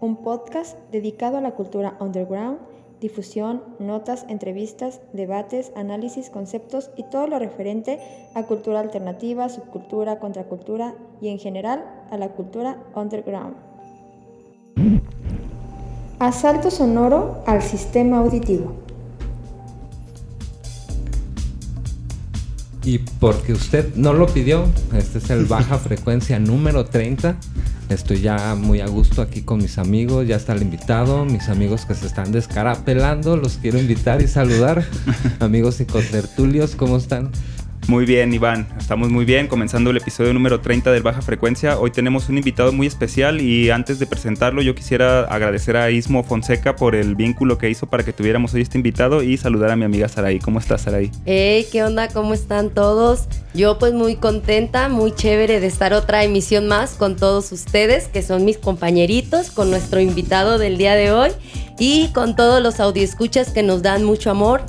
un podcast dedicado a la cultura underground, difusión, notas, entrevistas, debates, análisis, conceptos y todo lo referente a cultura alternativa, subcultura, contracultura y en general a la cultura underground. Asalto sonoro al sistema auditivo. Y porque usted no lo pidió, este es el baja frecuencia número 30. Estoy ya muy a gusto aquí con mis amigos, ya está el invitado, mis amigos que se están descarapelando, los quiero invitar y saludar. amigos y contertulios, ¿cómo están? Muy bien, Iván. Estamos muy bien, comenzando el episodio número 30 del Baja Frecuencia. Hoy tenemos un invitado muy especial y antes de presentarlo yo quisiera agradecer a Ismo Fonseca por el vínculo que hizo para que tuviéramos hoy este invitado y saludar a mi amiga Saraí. ¿Cómo estás, Saraí? Hey, ¿qué onda? ¿Cómo están todos? Yo pues muy contenta, muy chévere de estar otra emisión más con todos ustedes, que son mis compañeritos, con nuestro invitado del día de hoy y con todos los audioescuchas que nos dan mucho amor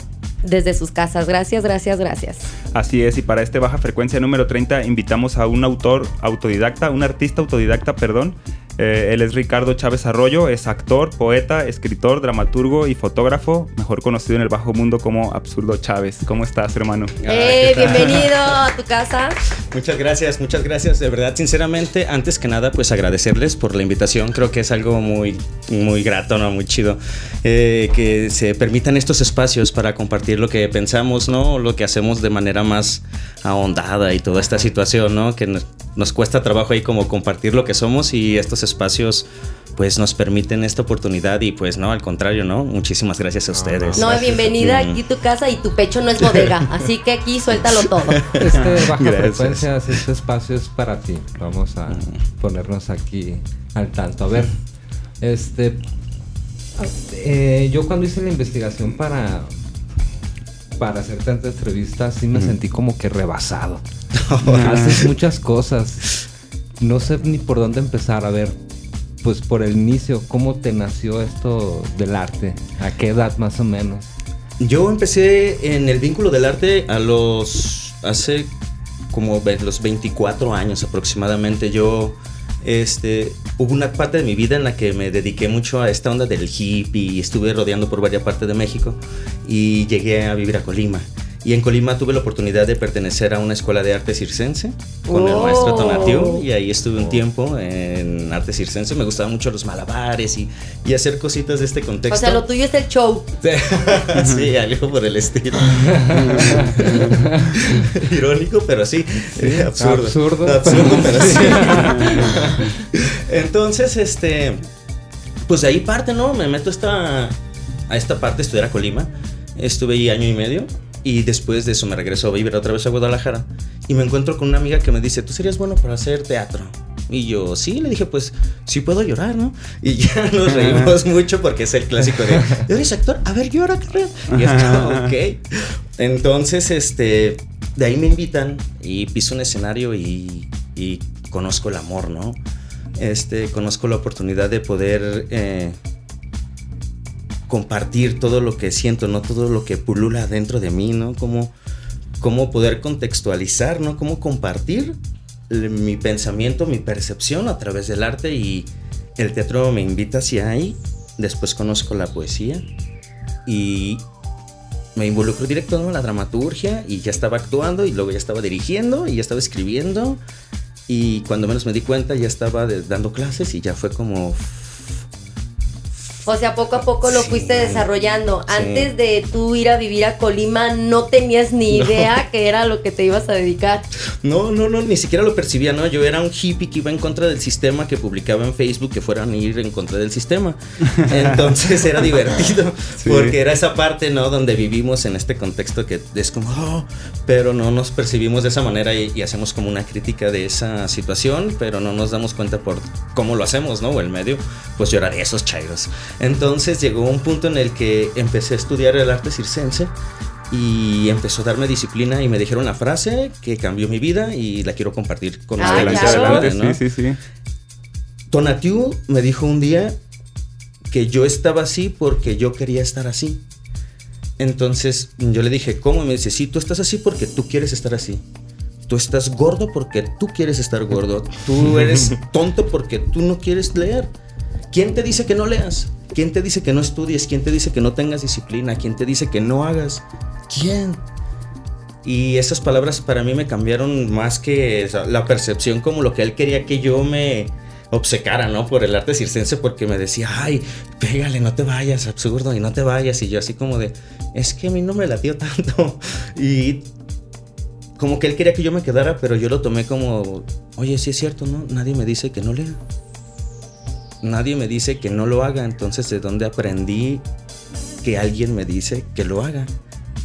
desde sus casas. Gracias, gracias, gracias. Así es, y para este baja frecuencia número 30 invitamos a un autor autodidacta, un artista autodidacta, perdón, eh, él es Ricardo Chávez Arroyo, es actor, poeta, escritor, dramaturgo y fotógrafo, mejor conocido en el bajo mundo como Absurdo Chávez. ¿Cómo estás, hermano? Eh, bienvenido a tu casa. Muchas gracias, muchas gracias. De verdad, sinceramente, antes que nada, pues agradecerles por la invitación. Creo que es algo muy, muy grato, ¿no? Muy chido. Eh, que se permitan estos espacios para compartir lo que pensamos, ¿no? Lo que hacemos de manera más ahondada y toda esta situación, ¿no? Que nos, nos cuesta trabajo ahí como compartir lo que somos y estos espacios pues nos permiten esta oportunidad y pues no, al contrario, ¿no? Muchísimas gracias a ustedes. No, bienvenida aquí tu casa y tu pecho no es bodega, así que aquí suéltalo todo. Este baja frecuencia, este espacio es para ti. Vamos a ponernos aquí al tanto. A ver, este, eh, yo cuando hice la investigación para para hacer tanta entrevista, sí me sentí como que rebasado. Haces muchas cosas. No sé ni por dónde empezar. A ver, pues por el inicio, ¿cómo te nació esto del arte? ¿A qué edad más o menos? Yo empecé en el vínculo del arte a los. hace como los 24 años aproximadamente. Yo. Este, hubo una parte de mi vida en la que me dediqué mucho a esta onda del hippie y estuve rodeando por varias partes de México y llegué a vivir a Colima. Y en Colima tuve la oportunidad de pertenecer a una escuela de arte circense con el maestro Tonatiu. Y ahí estuve un tiempo en arte circense. Me gustaban mucho los malabares y, y hacer cositas de este contexto. O sea, lo tuyo es el show. sí, algo por el estilo. Irónico, pero sí. absurdo. Absurdo. Absurdo, pero sí. Entonces, este. Pues de ahí parte, ¿no? Me meto esta, a esta parte, estudiar a Colima. Estuve ahí año y medio. Y después de eso me regreso a vivir otra vez a Guadalajara. Y me encuentro con una amiga que me dice, tú serías bueno para hacer teatro. Y yo, sí, le dije, pues sí puedo llorar, ¿no? Y ya nos reímos mucho porque es el clásico de, ¿eres actor? A ver, llora, carnal. Y es ok. Entonces, este, de ahí me invitan y piso un escenario y, y conozco el amor, ¿no? Este, conozco la oportunidad de poder eh, compartir todo lo que siento, ¿no? Todo lo que pulula dentro de mí, ¿no? Cómo, cómo poder contextualizar, ¿no? Cómo compartir mi pensamiento, mi percepción a través del arte y el teatro me invita hacia ahí. Después conozco la poesía y me involucro directo en la dramaturgia y ya estaba actuando y luego ya estaba dirigiendo y ya estaba escribiendo y cuando menos me di cuenta ya estaba dando clases y ya fue como o sea, poco a poco lo fuiste desarrollando. Antes de tú ir a vivir a Colima, no tenías ni idea que era lo que te ibas a dedicar. No, no, no, ni siquiera lo percibía, ¿no? Yo era un hippie que iba en contra del sistema, que publicaba en Facebook que fueran a ir en contra del sistema. Entonces era divertido, porque era esa parte, ¿no? Donde vivimos en este contexto que es como, oh", pero no nos percibimos de esa manera y, hacemos como una crítica de esa situación, pero no nos damos cuenta por cómo lo hacemos, ¿no? O el medio, pues llorar esos chairos. Entonces llegó un punto en el que empecé a estudiar el arte circense y empezó a darme disciplina y me dijeron la frase que cambió mi vida y la quiero compartir con ah, ustedes. ¿no? Sí, sí, sí. Tonatiu me dijo un día que yo estaba así porque yo quería estar así. Entonces yo le dije, ¿cómo? Y me dice, sí, tú estás así porque tú quieres estar así. Tú estás gordo porque tú quieres estar gordo. Tú eres tonto porque tú no quieres leer. ¿Quién te dice que no leas? ¿Quién te dice que no estudies? ¿Quién te dice que no tengas disciplina? ¿Quién te dice que no hagas? ¿Quién? Y esas palabras para mí me cambiaron más que la percepción como lo que él quería que yo me obsecara, ¿no? Por el arte circense porque me decía, ay, pégale, no te vayas, absurdo, y no te vayas. Y yo así como de, es que a mí no me latió tanto. Y como que él quería que yo me quedara, pero yo lo tomé como, oye, sí es cierto, ¿no? Nadie me dice que no lea. Nadie me dice que no lo haga. Entonces, ¿de dónde aprendí que alguien me dice que lo haga?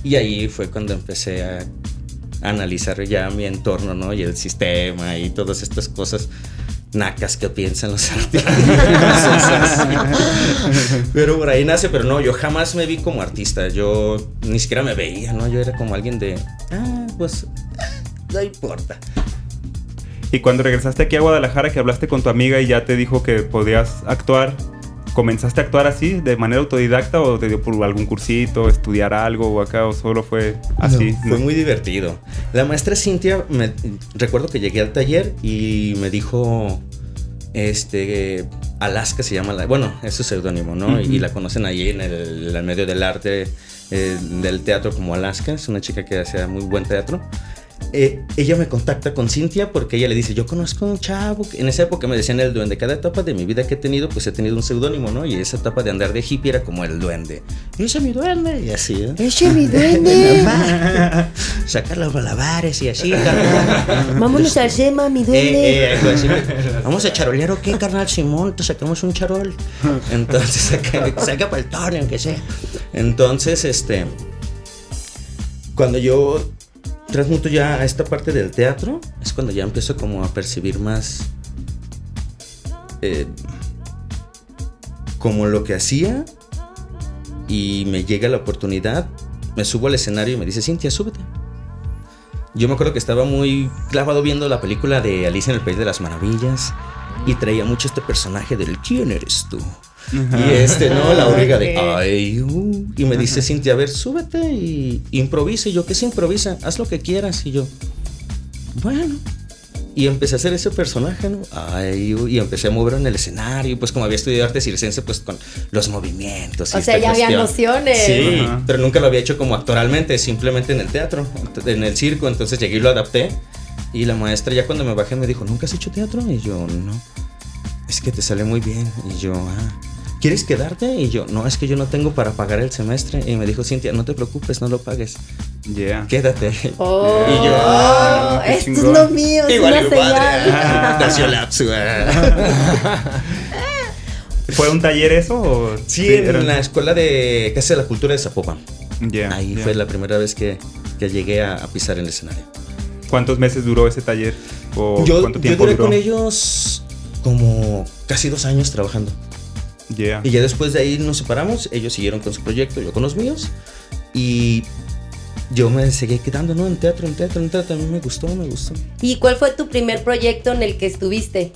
Y ahí fue cuando empecé a analizar ya mi entorno, ¿no? Y el sistema y todas estas cosas nacas que piensan los artistas. pero por ahí nace, pero no, yo jamás me vi como artista. Yo ni siquiera me veía, ¿no? Yo era como alguien de, ah, pues, no importa. Y cuando regresaste aquí a Guadalajara, que hablaste con tu amiga y ya te dijo que podías actuar, ¿Comenzaste a actuar así, de manera autodidacta o te dio por algún cursito, estudiar algo o acá o solo fue así? fue muy divertido. La maestra Cintia, me, recuerdo que llegué al taller y me dijo, este, Alaska se llama, la, bueno, es su seudónimo, ¿no? Y la conocen ahí en el, medio del arte, eh, del teatro como Alaska, es una chica que hace muy buen teatro. Eh, ella me contacta con Cintia porque ella le dice, yo conozco a un chavo, en esa época me decían el duende, cada etapa de mi vida que he tenido, pues he tenido un seudónimo, ¿no? Y esa etapa de andar de hippie era como el duende. Ese es mi duende, y así, ¿eh? Ese es mi duende. Sacar los malabares y así, Vámonos al Sema, mi duende. Eh, eh, Vamos a charolear o qué, carnal Simón, te sacamos un charol. Entonces, saca, saca para el torneo, aunque sea. Entonces, este, cuando yo transmuto ya a esta parte del teatro, es cuando ya empiezo como a percibir más eh, como lo que hacía y me llega la oportunidad, me subo al escenario y me dice, Cintia, súbete. Yo me acuerdo que estaba muy clavado viendo la película de Alicia en el País de las Maravillas y traía mucho este personaje del ¿quién eres tú? Y este, ¿no? La origa de, ay, uh", y me dice Cintia, a ver, súbete y improvisa. Y yo, ¿qué se improvisa? Haz lo que quieras. Y yo, bueno. Y empecé a hacer ese personaje, ¿no? Ay, uh", y empecé a mover en el escenario, pues como había estudiado arte circense, pues con los movimientos. o sea, ya había nociones. Sí, pero nunca lo había hecho como actoralmente, simplemente en el teatro, en el circo. Entonces llegué y lo adapté. Y la maestra ya cuando me bajé me dijo, ¿nunca has hecho teatro? Y yo, no. Es que te sale muy bien. Y yo, ah. ¿quieres quedarte? Y yo, no, es que yo no tengo para pagar el semestre. Y me dijo Cintia, no te preocupes, no lo pagues. Yeah. Quédate. Oh, y yo, ah, esto es lo mío. Igual es mi padre. nació lapsu. ¿Fue un taller eso? O sí, en la escuela de Casa de la Cultura de Zapopan. Yeah, Ahí fue la primera vez que, que llegué a, pisar el escenario. ¿Cuántos meses duró ese taller? ¿O yo, cuánto tiempo yo duré con ellos como casi dos años trabajando. Y ya después de ahí nos separamos, ellos siguieron con su proyecto, yo con los míos. Y yo me seguí quedando, ¿no? En teatro, en teatro, en teatro. A mí me gustó, me gustó. ¿Y cuál fue tu primer proyecto en el que estuviste?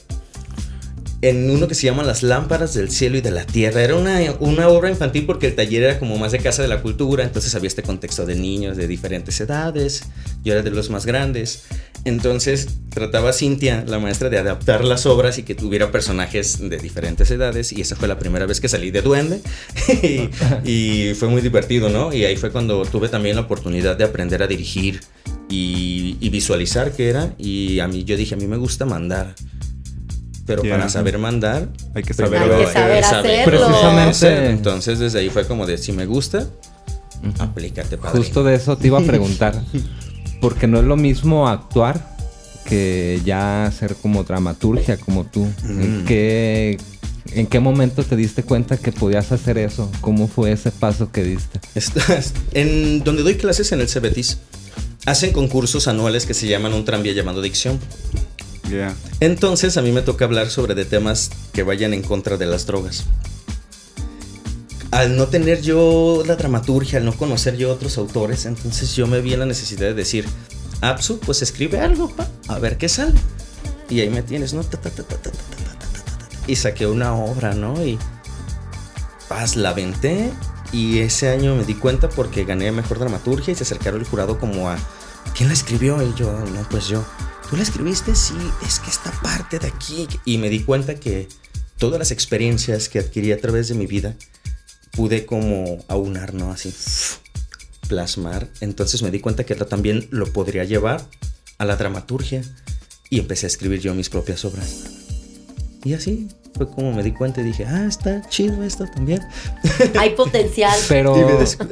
En uno que se llama Las Lámparas del Cielo y de la Tierra. Era una, una, obra infantil porque el taller era como más de casa de la cultura, entonces había este contexto de niños de diferentes edades, yo era de los más grandes. Entonces trataba Cintia, la maestra, de adaptar las obras y que tuviera personajes de diferentes edades y esa fue la primera vez que salí de duende y, fue muy divertido, ¿no? Y ahí fue cuando tuve también la oportunidad de aprender a dirigir y, y visualizar qué era y a mí yo dije, a mí me gusta mandar pero para saber mandar hay que saber, hacerlo. Precisamente. Entonces desde ahí fue como de si me gusta, aplícate Justo de eso te iba a preguntar. porque no es lo mismo actuar que ya hacer como dramaturgia como tú? ¿En, qué, ¿En qué momento te diste cuenta que podías hacer eso? ¿Cómo fue ese paso que diste? en donde doy clases en el Cebetis, hacen concursos anuales que se llaman un tranvía llamado dicción. Entonces a mí me toca hablar sobre de temas que vayan en contra de las drogas. Al no tener yo la dramaturgia, al no conocer yo otros autores, entonces yo me vi en la necesidad de decir, Apsu, pues escribe algo, pa, a ver qué sale. Y ahí me tienes, ¿no? y saqué una obra, ¿no? Y paz, la venté. Y ese año me di cuenta porque gané mejor dramaturgia y se acercaron el jurado como a, ¿quién la escribió? Y yo, no, pues yo. ¿Tú la escribiste? Sí, es que esta parte de aquí. Y me di cuenta que todas las experiencias que adquirí a través de mi vida pude como aunar, ¿no? Así, plasmar. Entonces me di cuenta que también lo podría llevar a la dramaturgia y empecé a escribir yo mis propias obras. Y así fue como me di cuenta y dije, ah, está chido esto también. Hay potencial. Pero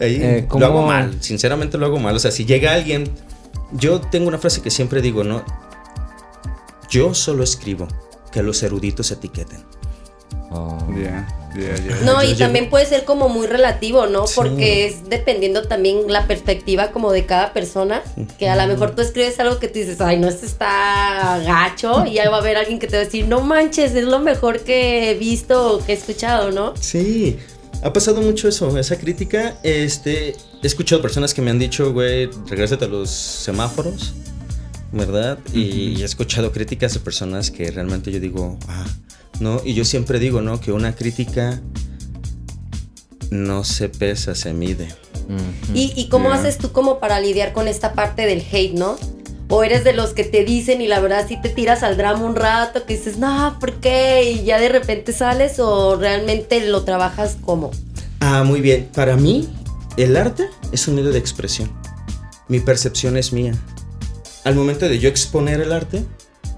eh, lo hago mal, sinceramente lo hago mal. O sea, si llega alguien, yo tengo una frase que siempre digo, ¿no? Yo solo escribo, que los eruditos etiqueten. Oh. No, y también puede ser como muy relativo, ¿no? Porque es dependiendo también la perspectiva como de cada persona, que a lo mejor tú escribes algo que tú dices, ay, no, este está gacho, y ahí va a haber alguien que te va a decir, no manches, es lo mejor que he visto o que he escuchado, ¿no? Sí, ha pasado mucho eso, esa crítica, este, he escuchado personas que me han dicho, güey, regrésate a los semáforos, ¿verdad? Y he escuchado críticas de personas que realmente yo digo, ah, ¿no? Y yo siempre digo, ¿no? Que una crítica no se pesa, se mide. ¿Y, cómo haces tú como para lidiar con esta parte del hate, no? O eres de los que te dicen y la verdad sí te tiras al drama un rato, que dices, no, ¿por qué? Y ya de repente sales o realmente lo trabajas como. Ah, muy bien. Para mí, el arte es un medio de expresión. Mi percepción es mía. Al momento de yo exponer el arte,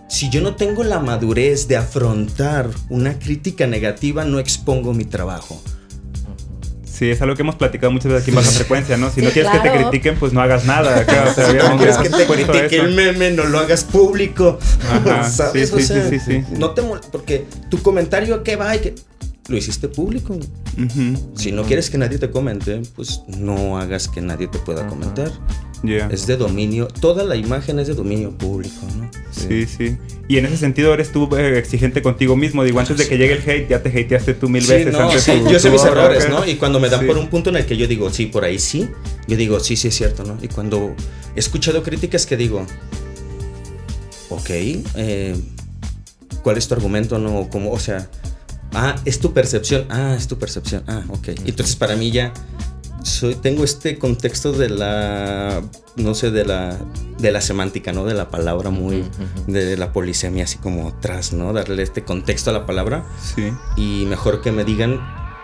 si yo no tengo la madurez de afrontar una crítica negativa, no expongo mi trabajo. Sí, es algo que hemos platicado muchas veces aquí en baja frecuencia, ¿no? Si no quieres que te critiquen, pues no hagas nada. si no quieres que te critique el meme, no lo hagas público. ¿Sabes? Sí, sí, sí, sí, No te porque tu comentario qué va y que lo hiciste público. Si no quieres que nadie te comente, pues no hagas que nadie te pueda comentar. Es de dominio, toda la imagen es de dominio público, ¿no? Sí, sí. Y en ese sentido eres tú eh, exigente contigo mismo. Digo, antes de que llegue el hate, ya te hateaste tú mil veces. yo sé mis errores, ¿no? Y cuando me dan por un punto en el que yo digo, sí, por ahí sí, yo digo, sí, sí es cierto, ¿no? Y cuando he escuchado críticas que digo, ok, eh, ¿cuál es tu argumento? No, como, o sea, ah, es tu percepción, ah, es tu percepción, ah, ok. Entonces para mí ya soy, tengo este contexto de la, no sé, de la, de la semántica, ¿no? De la palabra muy, de la polisemia, así como atrás, ¿no? Darle este contexto a la palabra. Sí. Y mejor que me digan,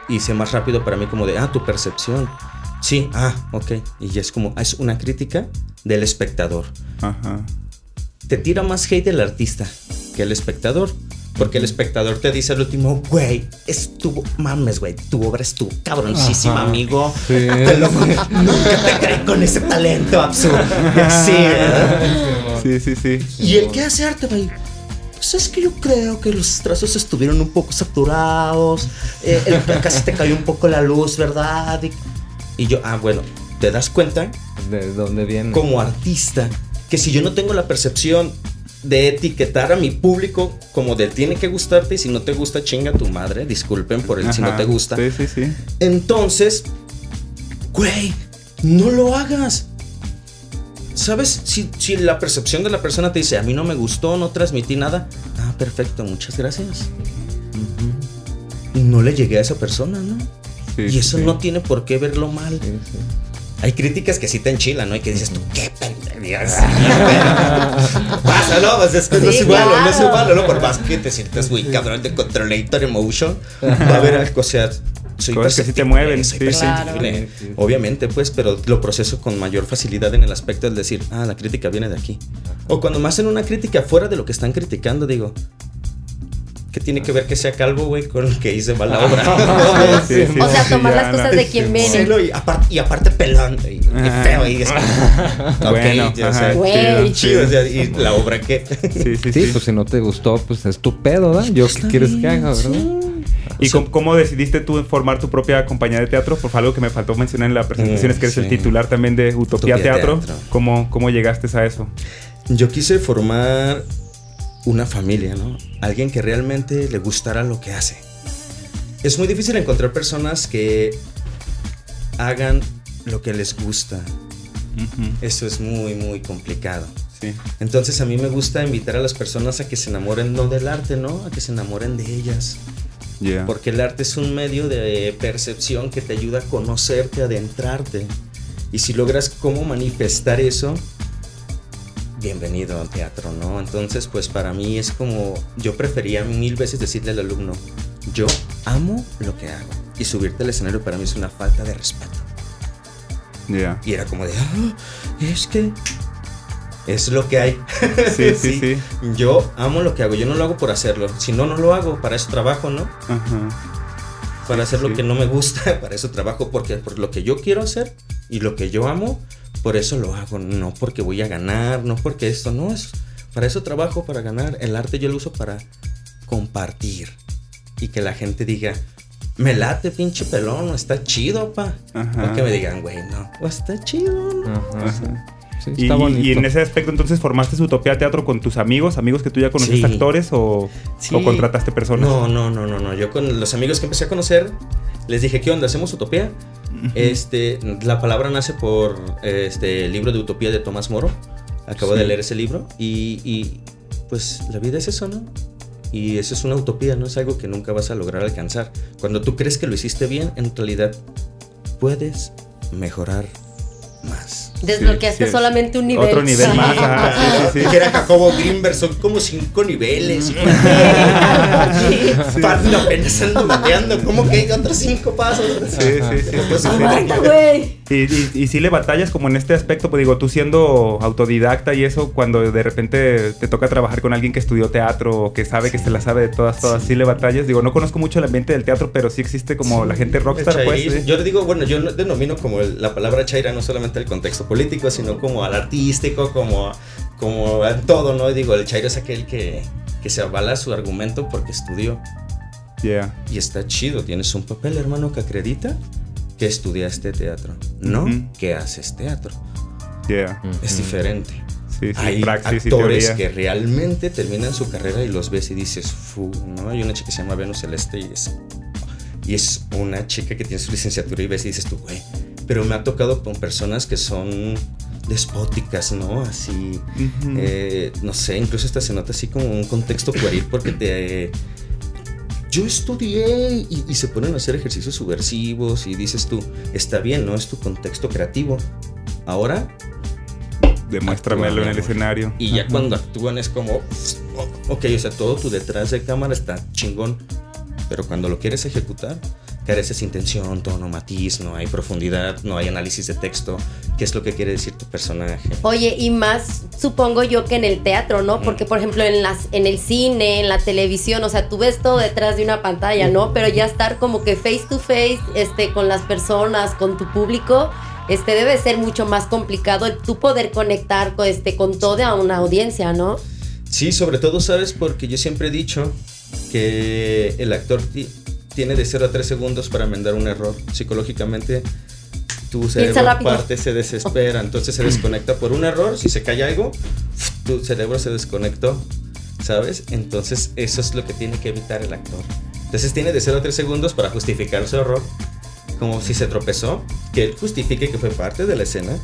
y sea más rápido para mí como de, ah, tu percepción. Sí, ah, ok. Y ya es como, es una crítica del espectador. Ajá. Te tira más hate el artista que el espectador. Porque el espectador te dice al último, güey, estuvo, mames, güey, tu obra estuvo cabroncísima, amigo. Sí. Te lo, nunca te creí con ese talento absurdo. Sí, Sí, sí, sí. Y el que hace arte, güey. Pues es que yo creo que los trazos estuvieron un poco saturados. Eh, casi te cayó un poco la luz, ¿verdad? Y, yo, ah, bueno, ¿te das cuenta? ¿De dónde viene? Como artista, que si yo no tengo la percepción de etiquetar a mi público como de tiene que gustarte y si no te gusta chinga tu madre, disculpen por el si no te gusta. Sí, sí, sí. Entonces, güey, no lo hagas. ¿Sabes? Si, si, la percepción de la persona te dice, a mí no me gustó, no transmití nada, ah, perfecto, muchas gracias. No le llegué a esa persona, ¿no? y eso no tiene por qué verlo mal. Hay críticas que sí te enchilan, ¿no? Y que dices tú, qué pendejas. Pasa, ¿no? Pues es que no es igual, no es igual, ¿no? Por más que te sientas muy cabrón de Controllator Emotion, va a haber algo, o sea, soy Cosas que sí te mueven, soy Obviamente, pues, pero lo proceso con mayor facilidad en el aspecto de decir, ah, la crítica viene de aquí. O cuando me hacen una crítica fuera de lo que están criticando, digo, ¿Qué tiene que ver que sea calvo, güey, con que hice mala obra? o sea, tomar las cosas de quien viene. y, aparte, y aparte pelón, y, feo, y es bueno, ok, o sea, güey. Chido, o sea, y la obra que... Sí, sí, sí, pues si no te gustó, pues es tu pedo, ¿verdad? Yo qué quieres que haga, ¿verdad? ¿Y cómo, decidiste tú formar tu propia compañía de teatro? Por algo que me faltó mencionar en la presentación es que eres el titular también de Utopía, teatro. ¿Cómo, ¿Cómo llegaste a eso? Yo quise formar una familia, ¿no? Alguien que realmente le gustara lo que hace. Es muy difícil encontrar personas que hagan lo que les gusta. Eso es muy, muy complicado. Sí. Entonces a mí me gusta invitar a las personas a que se enamoren no del arte, ¿no? A que se enamoren de ellas. Porque el arte es un medio de percepción que te ayuda a conocerte, a adentrarte. Y si logras cómo manifestar eso, bienvenido al teatro, ¿no? Entonces, pues para mí es como, yo prefería mil veces decirle al alumno, yo amo lo que hago. Y subirte al escenario para mí es una falta de respeto. Y era como de, ah, es que es lo que hay. Sí, sí, sí, Yo amo lo que hago, yo no lo hago por hacerlo. Si no, no lo hago, para eso trabajo, ¿no? Ajá. Para hacer lo que no me gusta, para eso trabajo, porque por lo que yo quiero hacer y lo que yo amo, por eso lo hago, no porque voy a ganar, no porque esto, no es. Para eso trabajo, para ganar. El arte yo lo uso para compartir y que la gente diga, me late, pinche pelón, está chido, pa. Ajá. que me digan, güey, no, pues está chido, y, y, en ese aspecto entonces formaste su Utopía Teatro con tus amigos, amigos que tú ya conociste actores o, o, contrataste personas? No, no, no, no, no. Yo con los amigos que empecé a conocer les dije, ¿qué onda? ¿Hacemos Utopía? Este, la palabra nace por este libro de Utopía de Tomás Moro. Acabo de leer ese libro y, y, pues la vida es eso, ¿no? Y eso es una utopía, no es algo que nunca vas a lograr alcanzar. Cuando tú crees que lo hiciste bien, en realidad puedes mejorar más. Desbloqueaste solamente un nivel. Otro nivel más. sí, sí, que era Jacobo Greenberg, son como cinco niveles. Sí, apenas ando bateando, ¿cómo que hay otros cinco pasos? Sí, sí, sí. Pues, y, y, y, sí le batallas como en este aspecto, pues digo, tú siendo autodidacta y eso, cuando de repente te toca trabajar con alguien que estudió teatro o que sabe que se la sabe de todas, todas, sí le batallas. Digo, no conozco mucho el ambiente del teatro, pero sí existe como la gente rockstar, pues. Yo le digo, bueno, yo denomino como la palabra chaira no solamente el contexto político, sino como al artístico, como, como a todo, ¿no? digo, el chairo es aquel que, que se avala su argumento porque estudió. Yeah. Y está chido, tienes un papel, hermano, que acredita que estudiaste teatro, no que haces teatro. Yeah. Es diferente. Sí, sí, Hay actores que realmente terminan su carrera y los ves y dices, fu, ¿no? Hay una chica que se llama Venus Celeste y es, y es una chica que tiene su licenciatura y ves y dices tú, güey, pero me ha tocado con personas que son despóticas, ¿no? Así, eh, no sé, incluso esta se nota así como un contexto pueril porque te... yo estudié y, se ponen a hacer ejercicios subversivos y dices tú, está bien, ¿no? Es tu contexto creativo. Ahora... Demuéstramelo en el escenario. Y ya cuando actúan es como, ok, o sea, todo tu detrás de cámara está chingón, pero cuando lo quieres ejecutar, careces intención, tono, matiz, no hay profundidad, no hay análisis de texto, qué es lo que quiere decir tu personaje. Oye, y más supongo yo que en el teatro, ¿no? Porque por ejemplo en las en el cine, en la televisión, o sea, tú ves todo detrás de una pantalla, ¿no? Pero ya estar como que face to face este con las personas, con tu público, este debe ser mucho más complicado el tú poder conectar con este con toda una audiencia, ¿no? Sí, sobre todo sabes porque yo siempre he dicho que el actor tiene de 0 a 3 segundos para enmendar un error. Psicológicamente, tu cerebro parte se desespera, entonces se desconecta por un error. Si se cae algo, tu cerebro se desconectó, ¿sabes? Entonces, eso es lo que tiene que evitar el actor. Entonces, tiene de 0 a 3 segundos para justificar su error, como si se tropezó, que él justifique que fue parte de la escena.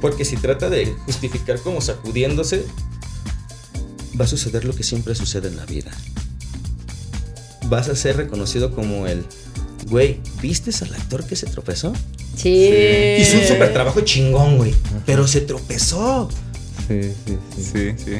Porque si trata de justificar como sacudiéndose, va a suceder lo que siempre sucede en la vida vas a ser reconocido como el, güey, ¿viste al actor que se tropezó? Sí. Hizo un super trabajo chingón, güey, pero se tropezó. Sí, sí, sí. sí,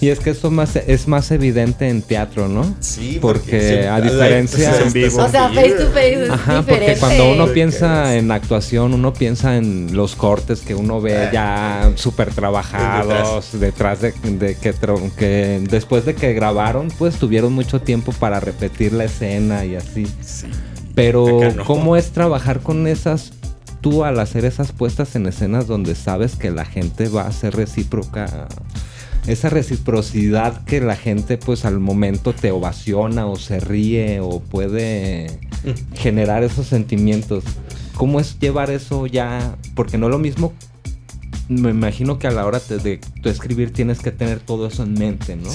Y es que eso más, es más evidente en teatro, ¿no? Sí, porque, a diferencia... en vivo. O sea, face to face es Ajá, porque cuando uno piensa en actuación, uno piensa en los cortes que uno ve ah. ya súper trabajados, detrás, de, que, que después de que grabaron, pues tuvieron mucho tiempo para repetir la escena y así. Sí. Pero, ¿cómo es trabajar con esas tú al hacer esas puestas en escenas donde sabes que la gente va a ser recíproca esa reciprocidad que la gente pues al momento te ovaciona o se ríe o puede mm. generar esos sentimientos. ¿Cómo es llevar eso ya? Porque no es lo mismo, me imagino que a la hora de, tu escribir tienes que tener todo eso en mente, ¿no?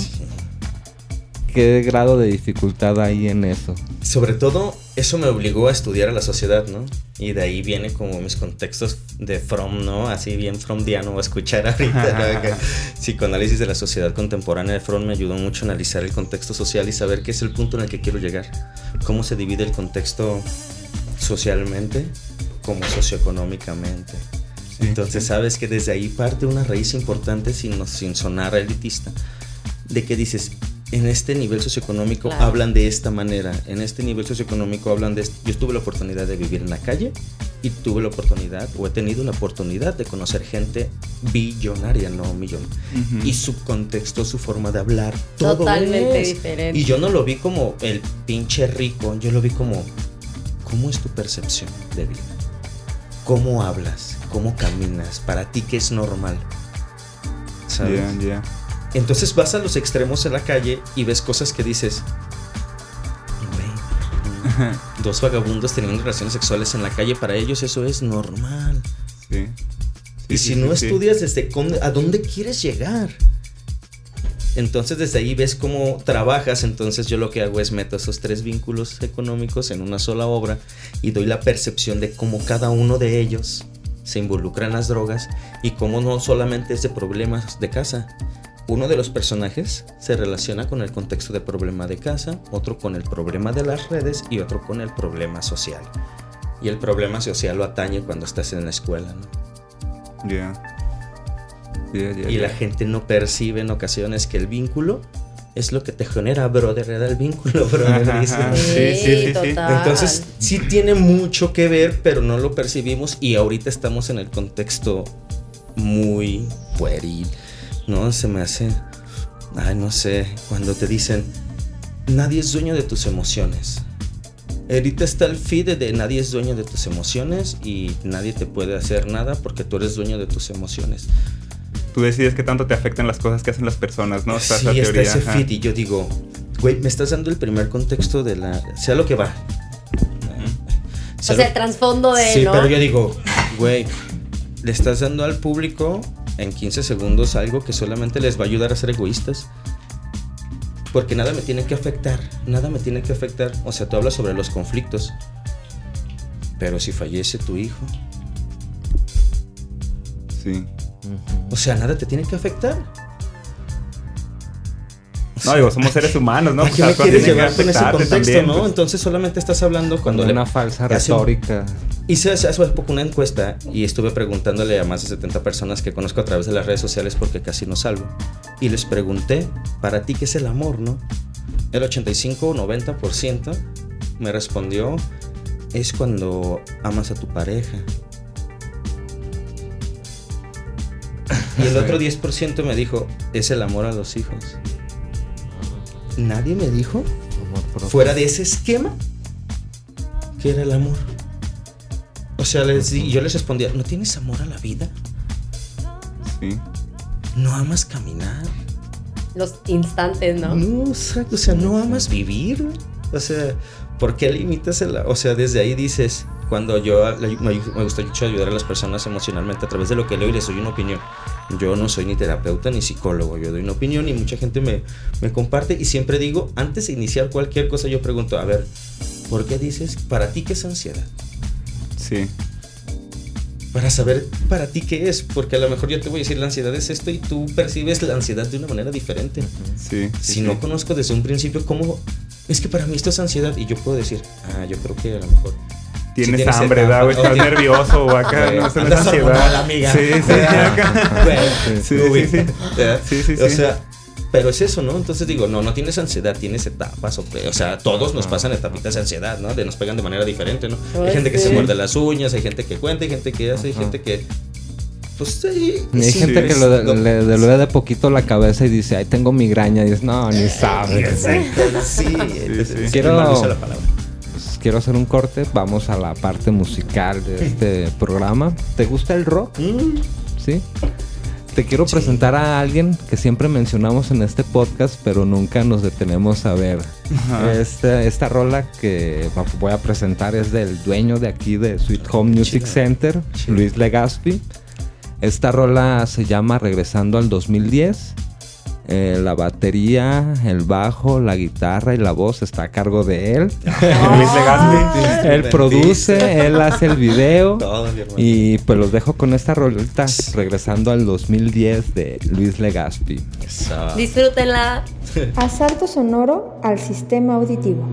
¿Qué grado de dificultad hay en eso? Sobre todo, eso me obligó a estudiar a la sociedad, ¿no? Y de ahí viene como mis contextos de From, ¿no? Así bien Fromdiano a escuchar ahorita. ¿no? Psicoanálisis de la sociedad contemporánea de From me ayudó mucho a analizar el contexto social y saber qué es el punto en el que quiero llegar. Cómo se divide el contexto socialmente como socioeconómicamente. Entonces sabes que desde ahí parte una raíz importante sin, sin sonar elitista, de que dices, en este nivel socioeconómico hablan de esta manera, en este nivel socioeconómico hablan de... Yo tuve la oportunidad de vivir en la calle y tuve la oportunidad o he tenido la oportunidad de conocer gente billonaria, no millón. Y su contexto, su forma de hablar, todo totalmente diferente. Y yo no lo vi como el pinche rico, yo lo vi como ¿cómo es tu percepción de vida? ¿Cómo hablas? ¿Cómo caminas? Para ti qué es normal. ¿Sabes? Entonces vas a los extremos en la calle y ves cosas que dices, dos vagabundos teniendo relaciones sexuales en la calle, para ellos eso es normal. Sí. y si no estudias desde a dónde quieres llegar. Entonces desde ahí ves cómo trabajas, entonces yo lo que hago es meto esos tres vínculos económicos en una sola obra y doy la percepción de cómo cada uno de ellos se involucra en las drogas y cómo no solamente es de problemas de casa, uno de los personajes se relaciona con el contexto de problema de casa, otro con el problema de las redes y otro con el problema social. Y el problema social lo atañe cuando estás en la escuela, ¿no? Ya. y la gente no percibe en ocasiones que el vínculo es lo que te genera, brother, era el vínculo, brother. Sí, sí, sí, sí, Entonces, sí tiene mucho que ver, pero no lo percibimos y ahorita estamos en el contexto muy pueril ¿no? Se me hace, ay, no sé, cuando te dicen, nadie es dueño de tus emociones. Ahorita está el feed de nadie es dueño de tus emociones y nadie te puede hacer nada porque tú eres dueño de tus emociones. Tú decides qué tanto te afectan las cosas que hacen las personas, ¿no? sí, está ese feed y yo digo, güey, me estás dando el primer contexto de la... sea lo que va. o sea, el trasfondo de... Sí, pero yo digo, güey, le estás dando al público en 15 segundos algo que solamente les va a ayudar a ser egoístas. Porque nada me tiene que afectar, nada me tiene que afectar. O sea, tú hablas sobre los conflictos. Pero si fallece tu hijo. Sí. O sea, nada te tiene que afectar. No, digo, somos seres humanos, ¿no? ¿A qué me quieres llevar con ese contexto, no? Pues. Entonces solamente estás hablando cuando... Una falsa retórica. Hice hace poco una encuesta y estuve preguntándole a más de 70 personas que conozco a través de las redes sociales porque casi no salgo. Y les pregunté, ¿para ti qué es el amor, no? El 85 o 90% me respondió, es cuando amas a tu pareja. Y el otro 10% me dijo, es el amor a los hijos nadie me dijo, fuera de ese esquema, que era el amor. O sea, les yo les respondía, ¿no tienes amor a la vida? Sí. ¿No amas caminar? Los instantes, ¿no? No, o sea, no amas vivir. O sea, ¿por qué limitas el... O sea, desde ahí dices, cuando yo me gusta mucho ayudar a las personas emocionalmente a través de lo que leo y les doy una opinión. Yo no soy ni terapeuta ni psicólogo, yo doy una opinión y mucha gente me, me comparte y siempre digo, antes de iniciar cualquier cosa yo pregunto, a ver, ¿por qué dices para ti qué es ansiedad? Sí. Para saber para ti qué es, porque a lo mejor yo te voy a decir la ansiedad es esto y tú percibes la ansiedad de una manera diferente. Sí. Si no conozco desde un principio cómo es que para mí esto es ansiedad y yo puedo decir, ah, yo creo que a lo mejor tienes, hambre, ¿verdad? O estás nervioso o acá, no sé, la ansiedad. amiga. Sí, sí, acá. Sí, sí, sí. sí, sí, O sea, Pero es eso, ¿no? Entonces digo, no, no tienes ansiedad, tienes etapas. O, o sea, todos nos pasan etapitas de ansiedad, ¿no? De nos pegan de manera diferente, ¿no? hay gente que se muerde las uñas, hay gente que cuenta, hay gente que hace, hay gente que pues sí. hay gente que lo, le delude de poquito la cabeza y dice, ay, tengo migraña. Y dices, no, ni sabes. sí, quiero, pues, quiero hacer un corte. Vamos a la parte musical de este programa. ¿Te gusta el rock? Mm. Sí. Te quiero presentar a alguien que siempre mencionamos en este podcast, pero nunca nos detenemos a ver. Esta rola que voy a presentar es del dueño de aquí de Sweet Home Music Center, Luis Legaspi. Esta rola se llama Regresando al 2010. Eh, la batería, el bajo, la guitarra y la voz está a cargo de él. él produce, él hace el video. y pues los dejo con esta rolita regresando al 2010 de Luis Legaspi. Disfrútenla. Asalto sonoro al sistema auditivo.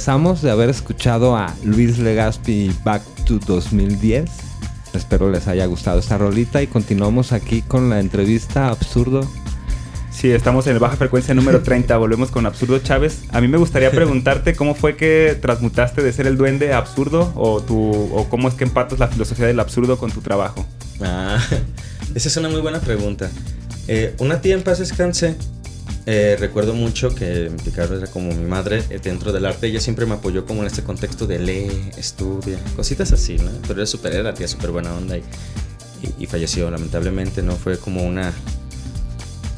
Regresamos de haber escuchado a Luis Legaspi Back to 2010. Espero les haya gustado esta rolita y continuamos aquí con la entrevista absurdo Sí, estamos en el baja frecuencia número 30. Volvemos con Absurdo Chávez. A mí me gustaría preguntarte cómo fue que transmutaste de ser el duende a absurdo o, tu, o cómo es que empatas la filosofía del absurdo con tu trabajo. Ah, esa es una muy buena pregunta. Eh, una tía en paz descanse. Eh, recuerdo mucho que Picardo era como mi madre eh, dentro del arte. Ella siempre me apoyó como en este contexto de lee, estudia, cositas así, ¿no? Pero era súper, era tía súper buena onda y, y, falleció lamentablemente, ¿no? Fue como una...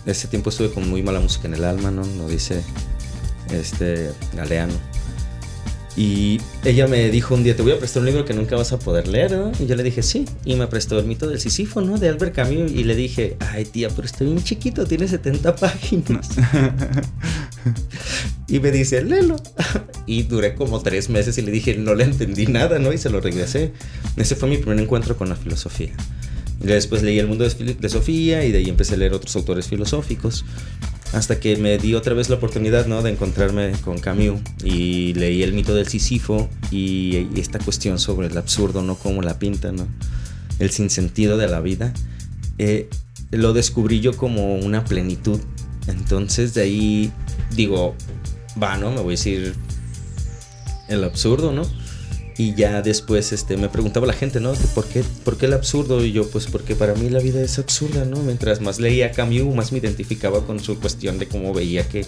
Ese tiempo estuve con muy mala música en el alma, ¿no? Lo dice este Galeano. Y ella me dijo un día, te voy a prestar un libro que nunca vas a poder leer, ¿no? Y yo le dije, sí. Y me prestó El mito del Sísifo, ¿no? De Albert Camus. Y le dije, ay tía, pero estoy bien chiquito, tiene 70 páginas. y me dice, léelo. y duré como tres meses y le dije, no le entendí nada, ¿no? Y se lo regresé. Ese fue mi primer encuentro con la filosofía. Después leí El mundo de Sofía y de ahí empecé a leer otros autores filosóficos hasta que me di otra vez la oportunidad ¿no? de encontrarme con Camus y leí el mito del Sísifo y, esta cuestión sobre el absurdo, ¿no? Como la pinta, ¿no? El sinsentido de la vida. Eh, lo descubrí yo como una plenitud. Entonces de ahí digo, va, ¿no? Me voy a decir el absurdo, ¿no? Y ya después este, me preguntaba la gente, ¿no? ¿Por qué, ¿Por qué el absurdo? Y yo, pues porque para mí la vida es absurda, ¿no? Mientras más leía Camus, más me identificaba con su cuestión de cómo veía que,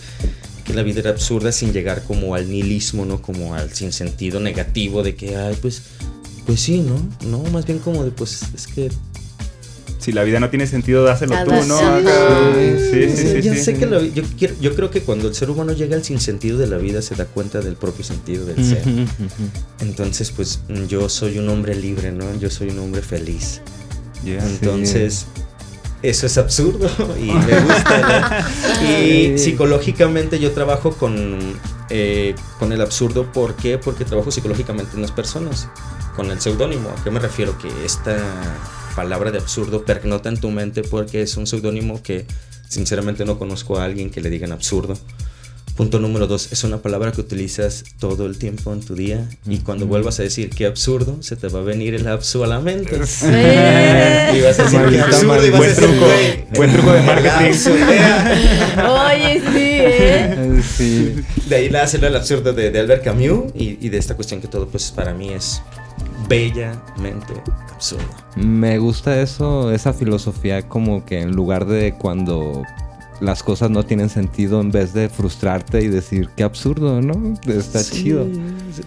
que la vida era absurda sin llegar como al nihilismo, ¿no? Como al sinsentido negativo de que, ay, pues, pues sí, ¿no? No, más bien como de, pues, es que si la vida no tiene sentido, dáselo tú, ¿no? Sí, sí, sí. Yo sé que yo, yo creo que cuando el ser humano llega al sinsentido de la vida se da cuenta del propio sentido del ser. Entonces, pues yo soy un hombre libre, ¿no? Yo soy un hombre feliz. Entonces, eso es absurdo y me gusta. Y psicológicamente yo trabajo con, eh, con el absurdo. ¿Por qué? Porque trabajo psicológicamente en las personas. Con el seudónimo. ¿A qué me refiero? Que esta palabra de absurdo pernota en tu mente porque es un seudónimo que sinceramente no conozco a alguien que le digan absurdo. Punto número dos, es una palabra que utilizas todo el tiempo en tu día y cuando vuelvas a decir qué absurdo, se te va a venir el absurdo a la mente. Y vas a decir qué absurdo y vas buen a truco, buen truco de marketing. Oye, sí, ¿eh? Sí. De ahí nace el absurdo de, de Albert Camus y, y de esta cuestión que todo pues para mí es bellamente absurdo. Me gusta eso, esa filosofía como que en lugar de cuando las cosas no tienen sentido, en vez de frustrarte y decir qué absurdo, ¿no? Está chido.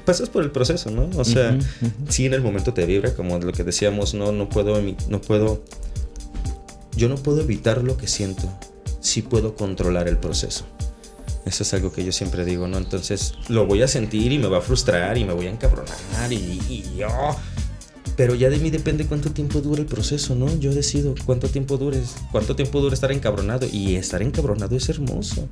Pasas por el proceso, ¿no? O sea, sí en el momento te vibra, como lo que decíamos, no, no puedo, no puedo, yo no puedo evitar lo que siento, sí puedo controlar el proceso. Eso es algo que yo siempre digo, ¿no? Entonces lo voy a sentir y me va a frustrar y me voy a encabronar y, y yo... Pero ya de mí depende cuánto tiempo dura el proceso, ¿no? Yo decido cuánto tiempo dures, cuánto tiempo dura estar encabronado. Y estar encabronado es hermoso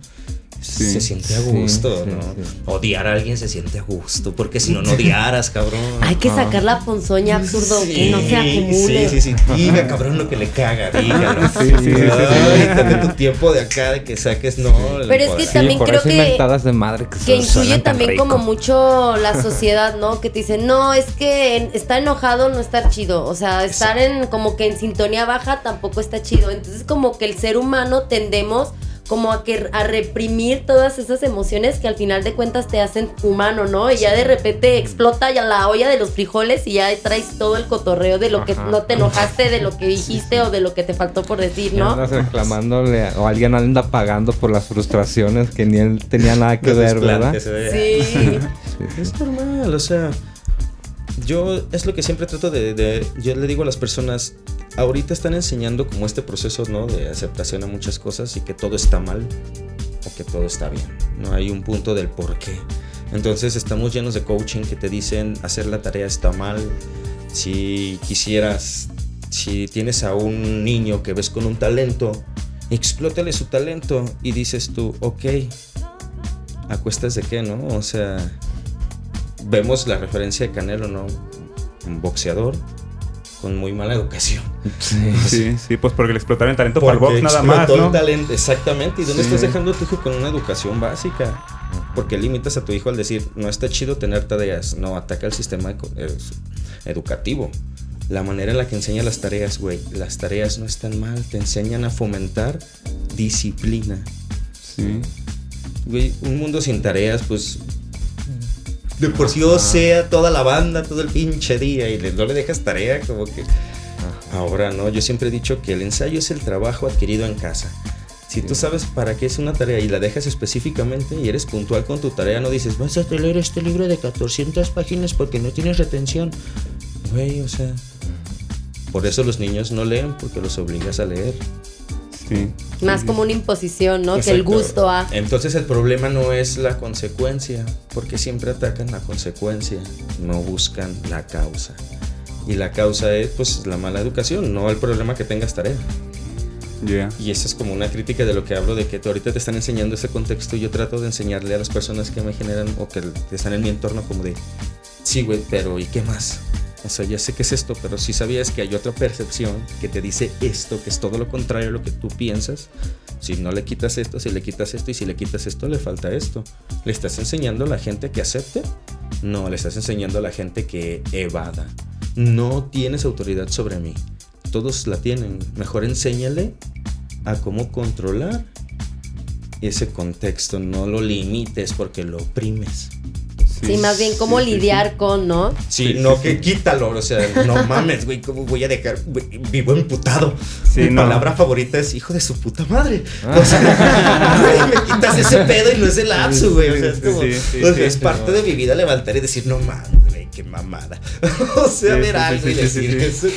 se siente a gusto, ¿no? Odiar a alguien se siente a gusto, porque si no, no odiaras, cabrón. Hay que sacar la ponzoña absurdo, que no se acumule. Sí, sí, sí. Diga, cabrón, lo que le caga, dígalo. Sí, sí, sí. Tu tiempo de acá de que saques, no. Pero es que también creo que. de madre que, que influye también como mucho la sociedad, ¿no? Que te dicen, no, es que estar enojado no está chido. O sea, estar en como que en sintonía baja tampoco está chido. Entonces, como que el ser humano tendemos como a, que, a reprimir todas esas emociones que al final de cuentas te hacen humano, ¿no? Y ya de repente explota ya la olla de los frijoles y ya traes todo el cotorreo de lo que no te enojaste, de lo que dijiste o de lo que te faltó por decir, ¿no? Andas reclamándole o alguien anda pagando por las frustraciones que ni él tenía nada que ver, ¿verdad? Sí. Es normal, o sea, yo es lo que siempre trato de, yo le digo a las personas, ahorita están enseñando como este proceso, ¿no? De aceptación a muchas cosas y que todo está mal o que todo está bien. No hay un punto del por qué. Entonces estamos llenos de coaching que te dicen hacer la tarea está mal. Si quisieras, si tienes a un niño que ves con un talento, explótale su talento y dices tú, ok, ¿a cuestas de qué, no? O sea, vemos la referencia de Canelo, ¿no? Un boxeador con muy mala educación. Sí, sí, pues porque le explotaron el talento para el box nada más. ¿no? talento, exactamente. ¿Y dónde estás dejando a tu hijo con una educación básica? Porque limitas a tu hijo al decir, no está chido tener tareas. No, ataca el sistema educativo. La manera en la que enseña las tareas, güey, las tareas no están mal, te enseñan a fomentar disciplina. Sí. Güey, un mundo sin tareas, pues de por sí o sea toda la banda, todo el pinche día y no le dejas tarea, como que ahora no. Yo siempre he dicho que el ensayo es el trabajo adquirido en casa. Si tú sabes para qué es una tarea y la dejas específicamente y eres puntual con tu tarea, no dices, vas a leer este libro de 1400 páginas porque no tienes retención. Güey, o sea, por eso los niños no leen porque los obligas a leer. Sí. Más como una imposición, ¿no? Que el gusto a. Entonces el problema no es la consecuencia, porque siempre atacan la consecuencia, no buscan la causa. Y la causa es pues la mala educación, no el problema que tengas tarea. Y esa es como una crítica de lo que hablo, de que ahorita te están enseñando ese contexto y yo trato de enseñarle a las personas que me generan o que están en mi entorno como de, sí, güey, pero ¿y qué más? O sea, ya sé que es esto, pero si sabías que hay otra percepción que te dice esto, que es todo lo contrario a lo que tú piensas. Si no le quitas esto, si le quitas esto y si le quitas esto, le falta esto. ¿Le estás enseñando a la gente que acepte? No, le estás enseñando a la gente que evada. No tienes autoridad sobre mí. Todos la tienen. Mejor enséñale a cómo controlar ese contexto. No lo limites porque lo oprimes. Sí, más bien cómo lidiar con, ¿no? Sí, no que quítalo, o sea, no mames, güey, ¿cómo voy a dejar? vivo emputado. Mi palabra favorita es hijo de su puta madre. O sea, güey, me quitas ese pedo y no es el lapso, güey. O sea, es como, es parte de mi vida levantar y decir, no mames, güey, qué mamada. o sea, ver algo y decir eso.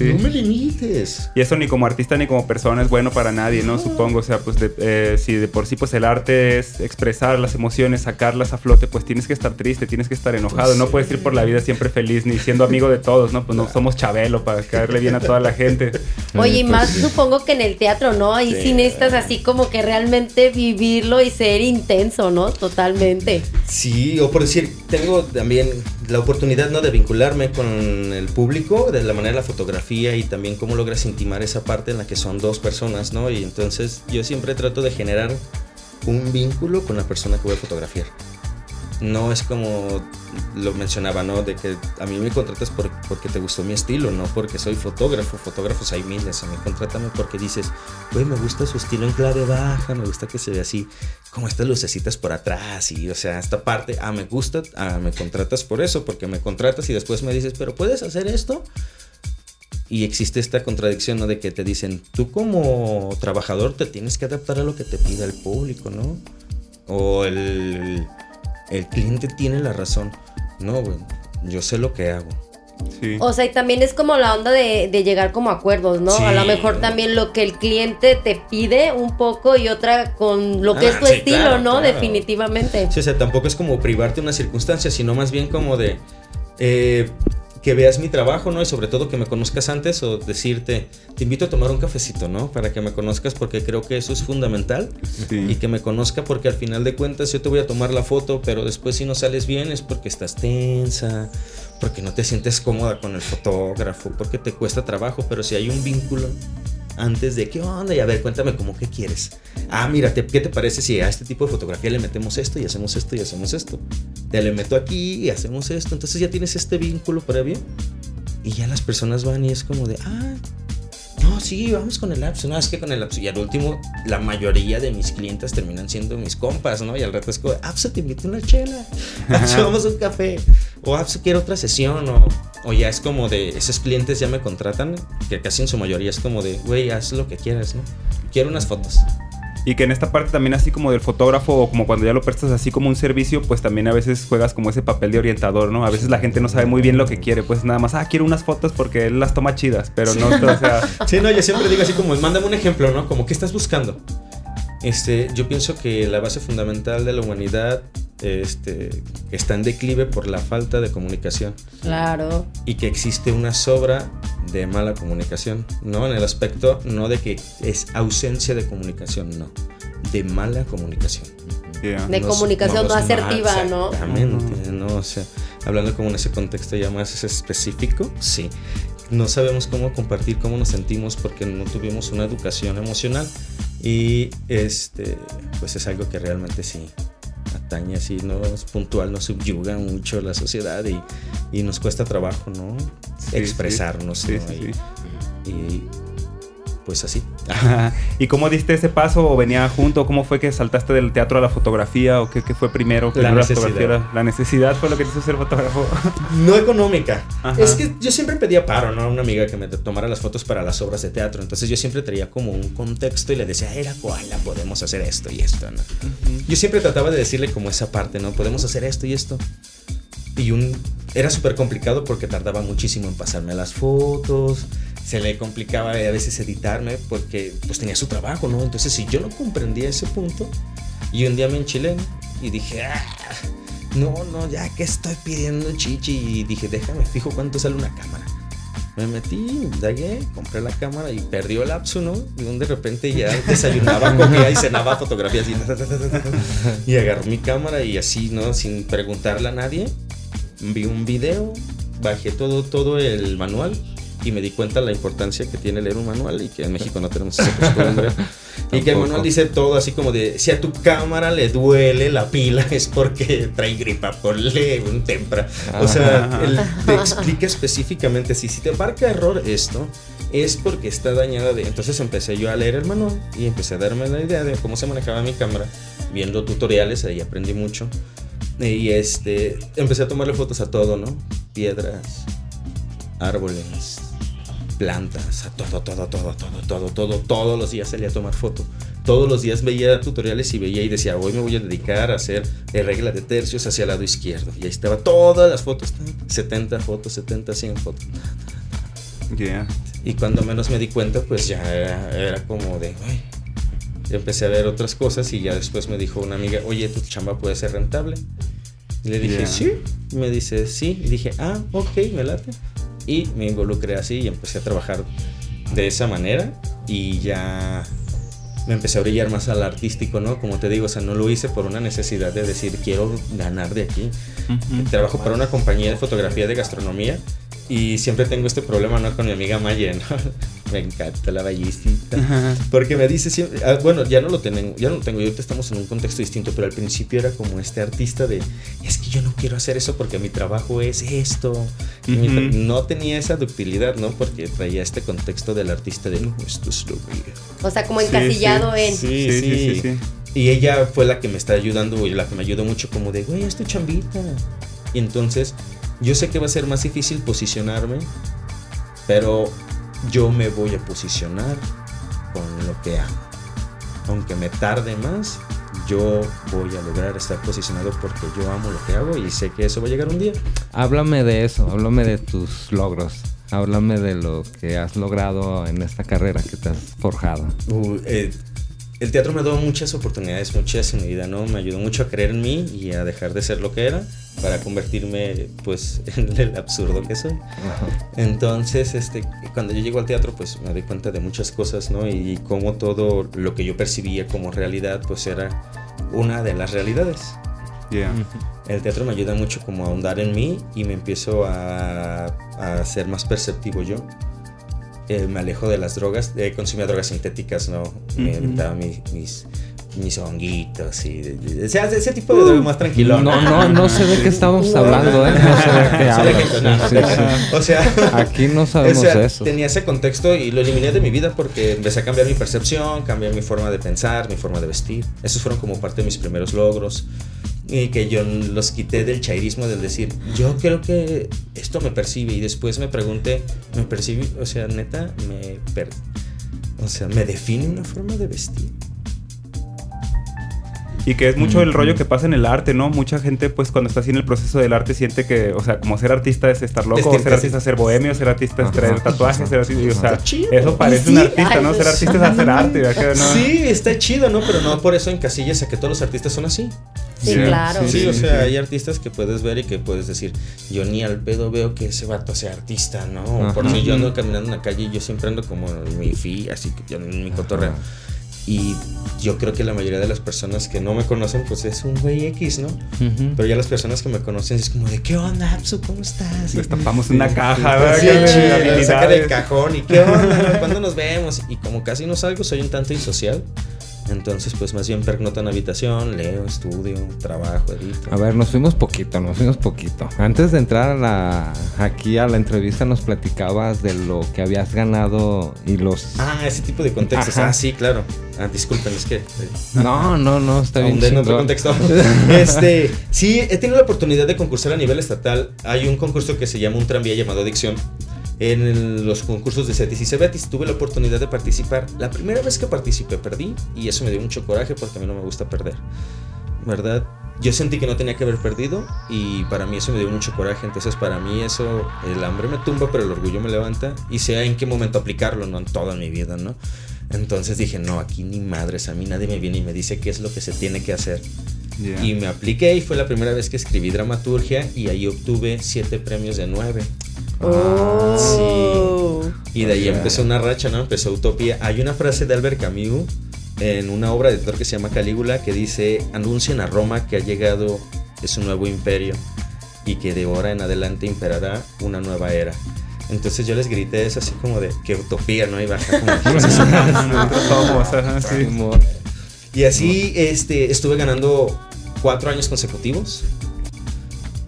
No me limites. Y eso ni como artista ni como persona es bueno para nadie, ¿no? Supongo, o sea, pues eh, si de por sí pues el arte es expresar las emociones, sacarlas a flote, pues tienes que estar triste, tienes que estar enojado, no puedes ir por la vida siempre feliz ni siendo amigo de todos, ¿no? Pues no somos Chabelo para caerle bien a toda la gente. Oye, y más supongo que en el teatro, ¿no? Ahí sí. necesitas así como que realmente vivirlo y ser intenso, ¿no? Totalmente. Sí, o por decir, tengo también la oportunidad, ¿no? De vincularme con el público de la manera de la fotografía y también cómo logras intimar esa parte en la que son dos personas, ¿no? Y entonces yo siempre trato de generar un vínculo con la persona que voy a fotografiar. No es como lo mencionaba, ¿no? De que a mí me contratas porque te gustó mi estilo, no porque soy fotógrafo. Fotógrafos hay miles. A mí contrátame porque dices, güey, me gusta su estilo en clave baja, me gusta que se ve así, como estas lucecitas por atrás. Y, o sea, esta parte, ah, me gusta, ah, me contratas por eso, porque me contratas y después me dices, pero puedes hacer esto. Y existe esta contradicción, ¿no? De que te dicen, tú como trabajador te tienes que adaptar a lo que te pida el público, ¿no? O el, el cliente tiene la razón. No, yo sé lo que hago. Sí. O sea, y también es como la onda de, llegar como acuerdos, ¿no? A lo mejor también lo que el cliente te pide un poco y otra con lo que es ah, tu estilo, ¿no? Definitivamente. Sí, o sea, tampoco es como privarte una circunstancia, sino más bien como de... Eh, que veas mi trabajo, ¿no? Y sobre todo que me conozcas antes o decirte, te invito a tomar un cafecito, ¿no? Para que me conozcas porque creo que eso es fundamental y que me conozca porque al final de cuentas yo te voy a tomar la foto, pero después si no sales bien es porque estás tensa, porque no te sientes cómoda con el fotógrafo, porque te cuesta trabajo, pero si hay un vínculo antes de qué onda y a ver, cuéntame cómo que quieres. Ah, mira, ¿qué te parece si a este tipo de fotografía le metemos esto y hacemos esto y hacemos esto? Te le meto aquí y hacemos esto. Entonces ya tienes este vínculo previo y ya las personas van y es como de, ah, no, sí, vamos con el lapso. No, es que con el lapso. Y al último, la mayoría de mis clientes terminan siendo mis compas, ¿no? Y al rato es como, pues te invito una chela. Ah, vamos a un café. O pues quiero otra sesión. O, o ya es como de, esos clientes ya me contratan, que casi en su mayoría es como de, güey, haz lo que quieras, ¿no? Quiero unas fotos. Y que en esta parte también así como del fotógrafo o como cuando ya lo prestas así como un servicio, pues también a veces juegas como ese papel de orientador, ¿no? A veces la gente no sabe muy bien lo que quiere, pues nada más, ah, quiero unas fotos porque él las toma chidas, pero no, o sea... Sí, no, yo siempre digo así como, mándame un ejemplo, ¿no? Como, ¿qué estás buscando? Este, yo pienso que la base fundamental de la humanidad este, está en declive por la falta de comunicación. Claro. Y que existe una sobra de mala comunicación, ¿no? En el aspecto no de que es ausencia de comunicación, no, de mala comunicación. De comunicación no, asertiva, ¿no? Exactamente, ¿no? O sea, hablando como en ese contexto ya más específico, sí. No sabemos cómo compartir cómo nos sentimos porque no tuvimos una educación emocional y este, pues es algo que realmente sí atañe así, no es puntual, nos subyuga mucho la sociedad y, y nos cuesta trabajo, ¿no? Expresarnos, ¿no? Y, pues así. ¿Y cómo diste ese paso o venía junto? ¿Cómo fue que saltaste del teatro a la fotografía o qué, qué fue primero? La necesidad. La, necesidad fue lo que te hizo ser fotógrafo. No económica. Es que yo siempre pedía paro, ¿no? A una amiga que me tomara las fotos para las obras de teatro. Entonces yo siempre traía como un contexto y le decía, era la podemos hacer esto y esto, ¿no? Yo siempre trataba de decirle como esa parte, ¿no? Podemos hacer esto y esto. Y un... Era súper complicado porque tardaba muchísimo en pasarme las fotos se le complicaba a veces editarme porque pues tenía su trabajo, ¿no? Entonces si yo no comprendía ese punto y un día me enchilé y dije, ah, no, no, ya que estoy pidiendo chichi y dije, déjame, fijo cuánto sale una cámara. Me metí, indagué, compré la cámara y perdió el lapso, ¿no? Y de repente ya desayunaba, comía y cenaba fotografías y, y agarré mi cámara y así, ¿no? Sin preguntarle a nadie, vi un video, bajé todo, todo el manual y me di cuenta la importancia que tiene leer un manual y que en México no tenemos esa costumbre. y que el manual dice todo así como de, si a tu cámara le duele la pila es porque trae gripa, ponle un tempra. O sea, él te explica específicamente si, si te marca error esto, es porque está dañada de... Entonces empecé yo a leer el manual y empecé a darme la idea de cómo se manejaba mi cámara, viendo tutoriales, ahí aprendí mucho. Y este, empecé a tomarle fotos a todo, ¿no? Piedras, árboles, plantas, a todo, todo, todo, todo, todo, todo, todos los días salía a tomar fotos. Todos los días veía tutoriales y veía y decía, hoy me voy a dedicar a hacer regla de tercios hacia el lado izquierdo. Y ahí estaba todas las fotos, 70 fotos, 70, 100 fotos. Y cuando menos me di cuenta, pues ya era, como de, ay, empecé a ver otras cosas y ya después me dijo una amiga, oye, tu chamba puede ser rentable. Y le dije, sí. Y me dice, sí. Y dije, ah, ok, me late. Y me involucré así y empecé a trabajar de esa manera y ya me empecé a brillar más al artístico, ¿no? Como te digo, o sea, no lo hice por una necesidad de decir, quiero ganar de aquí. Trabajo para una compañía de fotografía de gastronomía y siempre tengo este problema, ¿no? Con mi amiga Maya, ¿no? me encanta la ballista. Porque me dice siempre, ah, bueno, ya no lo tengo, ya no lo tengo, y ahorita estamos en un contexto distinto, pero al principio era como este artista de, es que yo no quiero hacer eso porque mi trabajo es esto. no tenía esa ductilidad, ¿no? Porque traía este contexto del artista de, no, esto es lo mío. O sea, como encasillado en... Sí sí, sí, Y ella fue la que me está ayudando, la que me ayudó mucho como de, güey, es tu chambita. Y entonces, yo sé que va a ser más difícil posicionarme, pero yo me voy a posicionar con lo que amo. Aunque me tarde más, yo voy a lograr estar posicionado porque yo amo lo que hago y sé que eso va a llegar un día. Háblame de eso, háblame de tus logros. Háblame de lo que has logrado en esta carrera que te has forjado. Uh, eh, el teatro me ha dado muchas oportunidades, muchas en mi vida, ¿no? Me ayudó mucho a creer en mí y a dejar de ser lo que era para convertirme, pues, en el absurdo que soy. Entonces, este, cuando yo llego al teatro, pues, me doy cuenta de muchas cosas, ¿no? Y, cómo todo lo que yo percibía como realidad, pues, era una de las realidades. El teatro me ayuda mucho como a ahondar en mí y me empiezo a, a ser más perceptivo yo. Eh, me alejo de las drogas, eh, consumía drogas sintéticas, ¿no? Me inventaba mis, mis, mis, honguitos y... o sea, ese tipo de drogas más tranquilo. No, no, no sé de qué estamos hablando, ¿eh? No sé de qué hablas. O sea... Aquí no sabemos eso. Tenía ese contexto y lo eliminé de mi vida porque empecé a cambiar mi percepción, cambiar mi forma de pensar, mi forma de vestir. Esos fueron como parte de mis primeros logros y que yo los quité del chairismo del decir, yo creo que esto me percibe y después me pregunté, me percibe, o sea, neta, me, o sea, me define una forma de vestir. Y que es mucho el rollo que pasa en el arte, ¿no? Mucha gente, pues, cuando está así en el proceso del arte, siente que, o sea, como ser artista es estar loco, ser artista es ser bohemio, ser artista es traer tatuajes, ser así, o sea, eso parece un artista, ¿no? Ser artista es hacer arte, ¿no? Sí, está chido, ¿no? Pero no por eso encasillas a que todos los artistas son así. Sí, claro. Sí, o sea, hay artistas que puedes ver y que puedes decir, yo ni al pedo veo que ese vato sea artista, ¿no? Por si yo ando caminando en la calle y yo siempre ando como en mi fi, así que yo en mi cotorreo. Y yo creo que la mayoría de las personas que no me conocen, pues es un güey X, ¿no? Pero ya las personas que me conocen es como de, ¿qué onda, Apsu? ¿Cómo estás? Estampamos una caja, ¿verdad? Sí, saca del cajón y ¿qué onda? ¿Cuándo nos vemos? Y como casi no salgo, soy un tanto insocial. Entonces, pues más bien pernota en habitación, leo, estudio, trabajo, edito. A ver, nos fuimos poquito, nos fuimos poquito. Antes de entrar a la, aquí a la entrevista nos platicabas de lo que habías ganado y los... Ah, ese tipo de contextos. Ah, sí, claro. Ah, disculpen, es que... Eh, no, no, no, está bien. En otro contexto. este, sí, he tenido la oportunidad de concursar a nivel estatal. Hay un concurso que se llama Un tranvía llamado Adicción en los concursos de CETIS y CEBETIS. Tuve la oportunidad de participar. La primera vez que participé perdí y eso me dio mucho coraje porque a mí no me gusta perder. ¿Verdad? Yo sentí que no tenía que haber perdido y para mí eso me dio mucho coraje. Entonces para mí eso, el hambre me tumba pero el orgullo me levanta y sé en qué momento aplicarlo, no en toda mi vida, ¿no? Entonces dije, no, aquí ni madres, a mí nadie me viene y me dice qué es lo que se tiene que hacer. Y me apliqué y fue la primera vez que escribí dramaturgia y ahí obtuve siete premios de nueve. Oh. Sí. Y de ahí empezó una racha, ¿no? Empezó Utopía. Hay una frase de Albert Camus en una obra de teatro que se llama Calígula que dice, anuncian a Roma que ha llegado es un nuevo imperio y que de ahora en adelante imperará una nueva era. Entonces yo les grité eso así como de que utopía, ¿no? Y baja como... y así este, estuve ganando cuatro años consecutivos.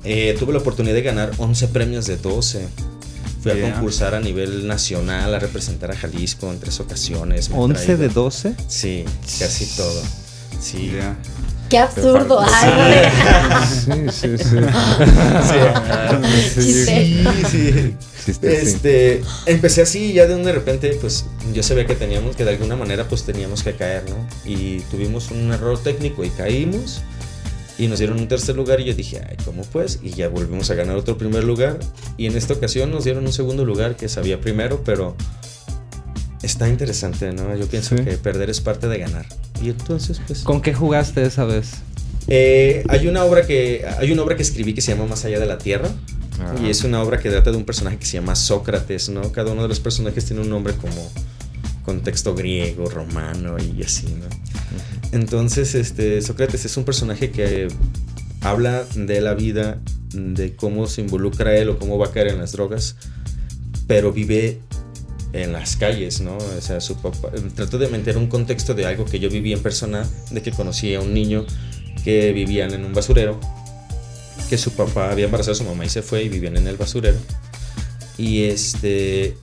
Eh, tuve la oportunidad de ganar 11 premios de 12. Fui a concursar a nivel nacional, a representar a Jalisco en tres ocasiones. ¿11 de 12? Sí, casi todo. Sí. Qué absurdo. sí, sí, sí. Sí, sí. Este, empecé así y ya de un de repente, pues yo sabía que teníamos que de alguna manera, pues teníamos que caer, ¿no? Y tuvimos un error técnico y caímos y nos dieron un tercer lugar y yo dije, ay, ¿cómo pues? Y ya volvimos a ganar otro primer lugar y en esta ocasión nos dieron un segundo lugar que sabía primero, pero está interesante, ¿no? Yo pienso que perder es parte de ganar. Y entonces, pues... ¿Con qué jugaste esa vez? Eh, hay una obra que hay una obra que escribí que se llama Más allá de la tierra y es una obra que trata de un personaje que se llama Sócrates, ¿no? Cada uno de los personajes tiene un nombre como contexto griego, romano y así, ¿no? Entonces, este, Sócrates es un personaje que habla de la vida, de cómo se involucra él o cómo va a caer en las drogas, pero vive en las calles, ¿no? O sea, su papá, trató de meter un contexto de algo que yo viví en persona, de que conocí a un niño que vivían en un basurero, que su papá había embarazado a su mamá y se fue y vivían en el basurero. Y este,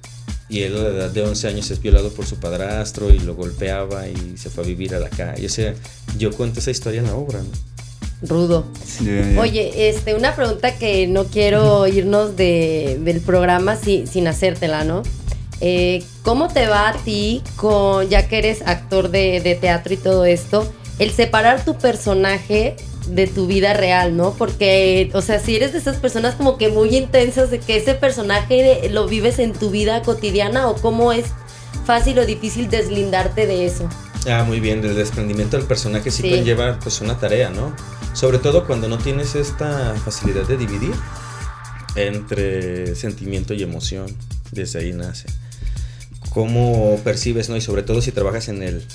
y él a la edad de 11 años es violado por su padrastro y lo golpeaba y se fue a vivir a la calle. O sea, yo cuento esa historia en la obra. Rudo. Oye, este, una pregunta que no quiero irnos de, del programa sin hacértela, ¿no? Eh, ¿Cómo te va a ti, con, ya que eres actor de, de teatro y todo esto, el separar tu personaje de tu vida real, ¿no? Porque, o sea, si eres de esas personas como que muy intensas de que ese personaje lo vives en tu vida cotidiana o cómo es fácil o difícil deslindarte de eso. Ah, muy bien, el desprendimiento del personaje sí, puede llevar pues una tarea, ¿no? Sobre todo cuando no tienes esta facilidad de dividir entre sentimiento y emoción, desde ahí nace. ¿Cómo percibes, no? Y sobre todo si trabajas en el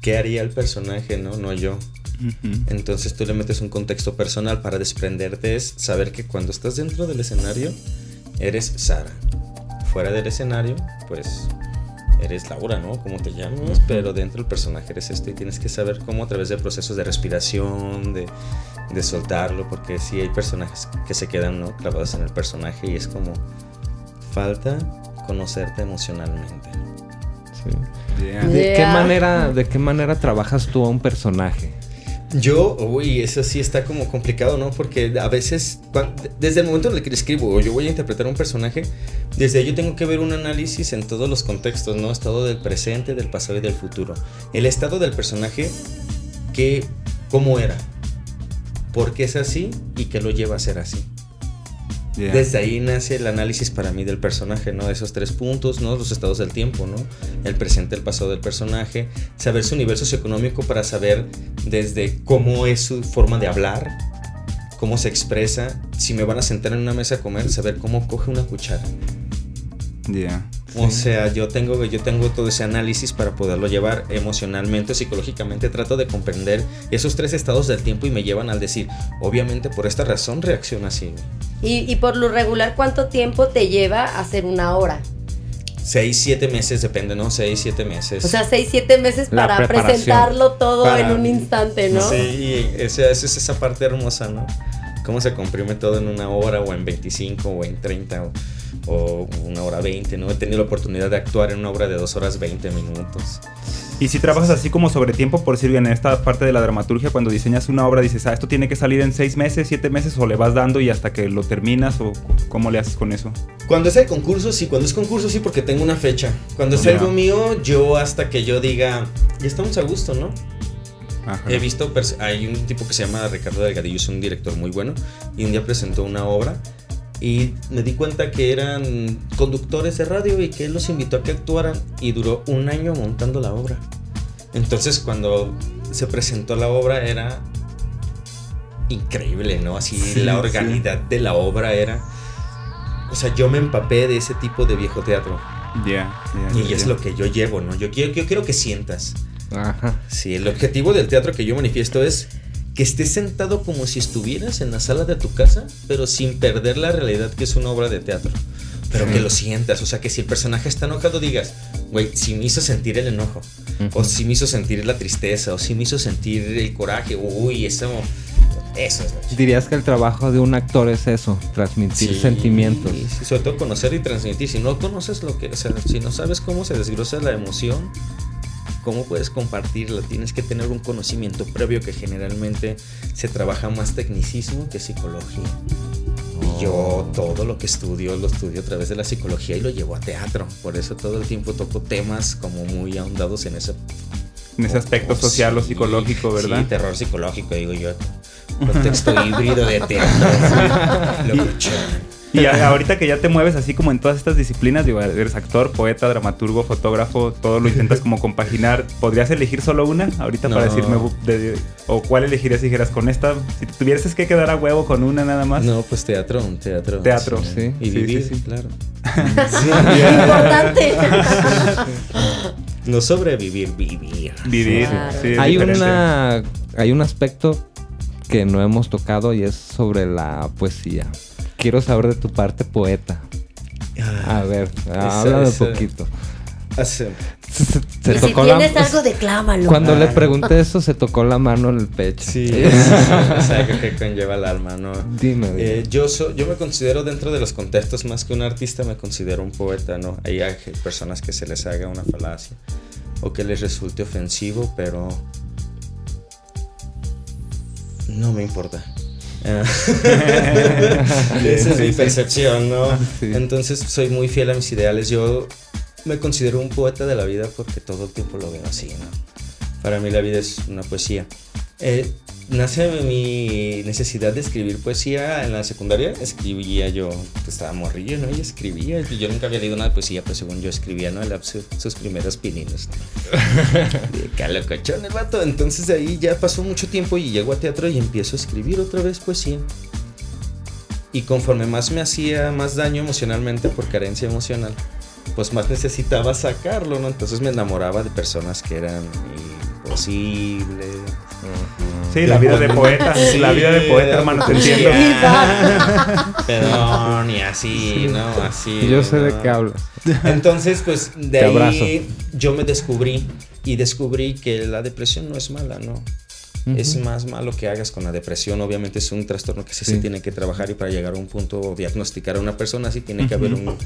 qué haría el personaje, ¿no? No yo. Entonces tú le metes un contexto personal para desprenderte, es saber que cuando estás dentro del escenario, eres Sara. Fuera del escenario, pues eres Laura, ¿no? Como te llamas, pero dentro del personaje eres esto y tienes que saber cómo a través de procesos de respiración, de, de soltarlo, porque sí hay personajes que se quedan ¿no? clavados en el personaje y es como falta conocerte emocionalmente. ¿De, qué manera, ¿De qué manera trabajas tú a un personaje? Yo, uy, eso sí está como complicado, ¿no? Porque a veces, desde el momento en el que escribo o yo voy a interpretar un personaje, desde ahí yo tengo que ver un análisis en todos los contextos, ¿no? Estado del presente, del pasado y del futuro. El estado del personaje, que, ¿cómo era? ¿Por qué es así? ¿Y qué lo lleva a ser así? Desde ahí nace el análisis para mí del personaje, ¿no? Esos tres puntos, ¿no? Los estados del tiempo, ¿no? El presente, el pasado del personaje, saber su nivel socioeconómico para saber desde cómo es su forma de hablar, cómo se expresa, si me van a sentar en una mesa a comer, saber cómo coge una cuchara. Ya. O sea, yo tengo, yo tengo todo ese análisis para poderlo llevar emocionalmente, psicológicamente, trato de comprender esos tres estados del tiempo y me llevan al decir, obviamente por esta razón reacciona así. Y, por lo regular, ¿cuánto tiempo te lleva hacer una hora? seis, siete meses, depende, ¿no? Seis, siete meses. O sea, seis, siete meses para presentarlo todo en un instante, ¿no? Sí, esa, esa es esa parte hermosa, ¿no? Cómo se comprime todo en una hora o en 25 o en 30 o, una hora 20, ¿no? He tenido la oportunidad de actuar en una obra de dos horas 20 minutos. Y si trabajas así como sobre tiempo, por decir bien, en esta parte de la dramaturgia, cuando diseñas una obra, dices, ah, esto tiene que salir en seis meses, siete meses, o le vas dando y hasta que lo terminas, o cómo le haces con eso? Cuando es el concurso, sí, cuando es concurso, sí, porque tengo una fecha. Cuando es algo mío, yo hasta que yo diga, ya estamos a gusto, ¿no? He visto, hay un tipo que se llama Ricardo Delgadillo, es un director muy bueno, y un día presentó una obra y me di cuenta que eran conductores de radio y que él los invitó a que actuaran y duró un año montando la obra. Entonces cuando se presentó la obra era increíble, ¿no? Así la organidad de la obra era... O sea, yo me empapé de ese tipo de viejo teatro. Ya. y es lo que yo llevo, ¿no? Yo quiero, yo quiero que sientas. Ajá. Sí, el objetivo del teatro que yo manifiesto es que estés sentado como si estuvieras en la sala de tu casa, pero sin perder la realidad que es una obra de teatro. Pero que lo sientas, o sea, que si el personaje está enojado digas, güey, si me hizo sentir el enojo, o si me hizo sentir la tristeza, o si me hizo sentir el coraje, uy, eso, eso es. Dirías que el trabajo de un actor es eso, transmitir sentimientos. Sí, sobre todo conocer y transmitir. Si no conoces lo que, o sea, si no sabes cómo se desglosa la emoción, ¿Cómo puedes compartirlo? Tienes que tener un conocimiento previo que generalmente se trabaja más tecnicismo que psicología. Y yo oh. todo lo que estudio lo estudio a través de la psicología y lo llevo a teatro. Por eso todo el tiempo toco temas como muy ahondados en ese... En ese aspecto social o psicológico, ¿verdad? Sí, terror psicológico, digo yo. Contexto híbrido de teatro. Lo y ahorita que ya te mueves así como en todas estas disciplinas, digo, eres actor, poeta, dramaturgo, fotógrafo, todo lo intentas como compaginar. ¿Podrías elegir solo una ahorita para decirme o cuál elegirías si dijeras con esta? Si tuvieras que quedar a huevo con una nada más. No, pues teatro, un teatro. Teatro, sí. Y vivir, sí, claro. Importante. no sobrevivir, vivir. Vivir. hay una hay un aspecto que no hemos tocado y es sobre la poesía quiero saber de tu parte poeta. Ah, a ver, habla un poquito. Se, si tienes algo, declámalo. Cuando le pregunté eso, se tocó la mano en el pecho. Sí, o que conlleva el alma, ¿no? Dime, eh, yo, yo me considero dentro de los contextos más que un artista, me considero un poeta, ¿no? Hay personas que se les haga una falacia o que les resulte ofensivo, pero no me importa. Esa es mi percepción, ¿no? Entonces soy muy fiel a mis ideales. Yo me considero un poeta de la vida porque todo el tiempo lo veo así, ¿no? Para mí la vida es una poesía. Eh, nace mi necesidad de escribir poesía en la secundaria. Escribía yo, pues, estaba morrillo, ¿no? Y escribía. Yo nunca había leído de poesía, pero según yo escribía, ¿no? sus primeros pininos. ¿no? cachón el vato. Entonces de ahí ya pasó mucho tiempo y llego a teatro y empiezo a escribir otra vez poesía. Y conforme más me hacía más daño emocionalmente por carencia emocional, pues más necesitaba sacarlo, ¿no? Entonces me enamoraba de personas que eran imposibles Sí, la vida de poeta. la vida de poeta, hermano, te entiendo. Pero ni así, ¿no? Así. Yo sé de qué hablas. Entonces, pues de ahí yo me descubrí y descubrí que la depresión no es mala, ¿no? Es más malo que hagas con la depresión. Obviamente es un trastorno que sí, se tiene que trabajar y para llegar a un punto o diagnosticar a una persona sí tiene que haber un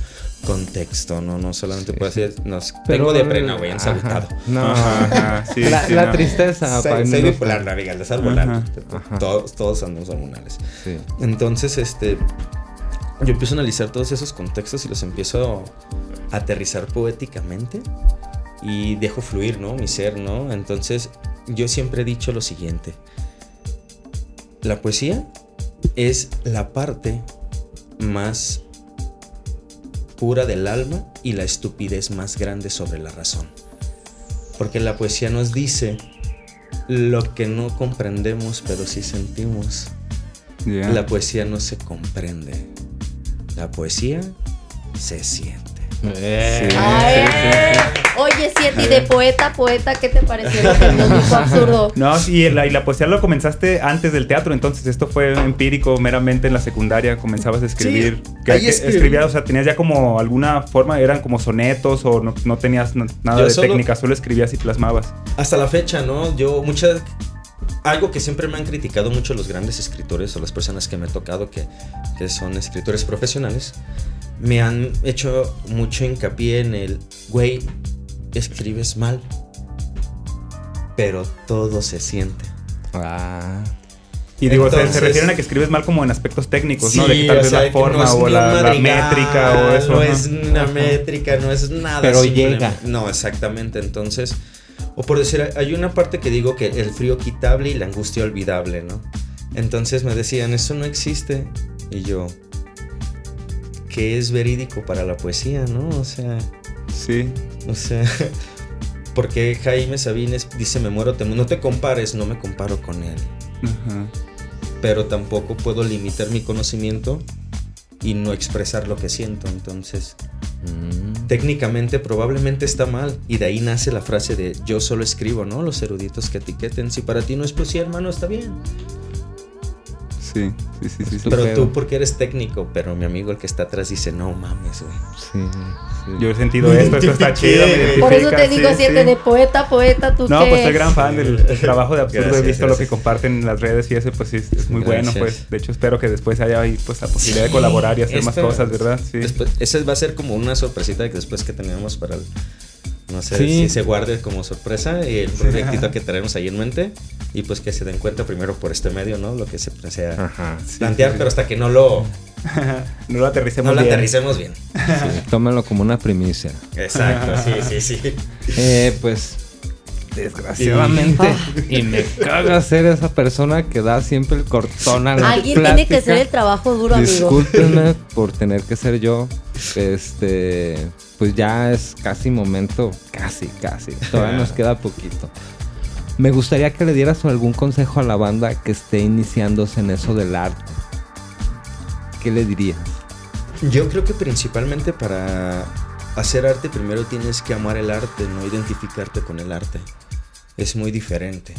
contexto, ¿no? No solamente puede ser, no, tengo depre, no, voy ensaltado. No, la, la tristeza. Soy, soy bipolar, no, diga, Todos, todos andamos hormonales. Entonces, este, yo empiezo a analizar todos esos contextos y los empiezo a aterrizar poéticamente y dejo fluir, ¿no? Mi ser, ¿no? Entonces yo siempre he dicho lo siguiente. La poesía es la parte más pura del alma y la estupidez más grande sobre la razón. Porque la poesía nos dice lo que no comprendemos pero sí sentimos. La poesía no se comprende. La poesía se siente. Eh. Oye, Siete, y de poeta, poeta, ¿qué te pareció lo que nos dijo absurdo? No, sí, la, y la poesía lo comenzaste antes del teatro, entonces esto fue empírico meramente en la secundaria, comenzabas a escribir. que, escribías, o sea, tenías ya como alguna forma, eran como sonetos o no, tenías nada de técnica, solo escribías y plasmabas. Hasta la fecha, ¿no? Yo muchas algo que siempre me han criticado mucho los grandes escritores o las personas que me he tocado que, que, son escritores profesionales, me han hecho mucho hincapié en el, güey, escribes mal, pero todo se siente. Ah. Y digo, se, refieren a que escribes mal como en aspectos técnicos, ¿no? De que tal vez la forma o la, métrica o eso. No, es una métrica, no es nada. Pero llega. No, exactamente. Entonces, o por decir, hay una parte que digo que el frío quitable y la angustia olvidable, ¿no? Entonces me decían, eso no existe. Y yo, ¿qué es verídico para la poesía, no? O sea. Sí. O sea, porque Jaime Sabines dice, me muero, te, no te compares, no me comparo con él. Pero tampoco puedo limitar mi conocimiento y no expresar lo que siento. Entonces, mm. técnicamente probablemente está mal. Y de ahí nace la frase de yo solo escribo, ¿no? Los eruditos que etiqueten. Si para ti no es poesía, hermano, está bien. Sí, sí, sí, sí. Pero tú porque eres técnico, pero mi amigo el que está atrás dice, no mames, güey. Sí, sí. Yo he sentido esto, esto está chido. Por eso te digo, siete de poeta, poeta, tú No, pues soy gran fan del, trabajo de Absurdo. he visto lo que comparten en las redes y ese pues sí, es muy bueno. pues De hecho, espero que después haya ahí pues la posibilidad de colaborar y hacer más cosas, ¿verdad? Sí. ese va a ser como una sorpresita que después que tenemos para el no sé si se guarde como sorpresa y el proyectito que tenemos ahí en mente y pues que se den cuenta primero por este medio, ¿no? Lo que se plantea plantear, pero hasta que no lo no lo aterricemos no lo aterricemos bien. tómenlo como una primicia. Exacto, sí, sí, sí. Eh, pues desgraciadamente y me caga ser esa persona que da siempre el cortón a la Alguien tiene que hacer el trabajo duro, amigo. Discúlpenme por tener que ser yo. Este, pues ya es casi momento, casi, casi. Todavía nos queda poquito. Me gustaría que le dieras algún consejo a la banda que esté iniciándose en eso del arte. ¿Qué le dirías? Yo creo que principalmente para hacer arte primero tienes que amar el arte, no identificarte con el arte. Es muy diferente.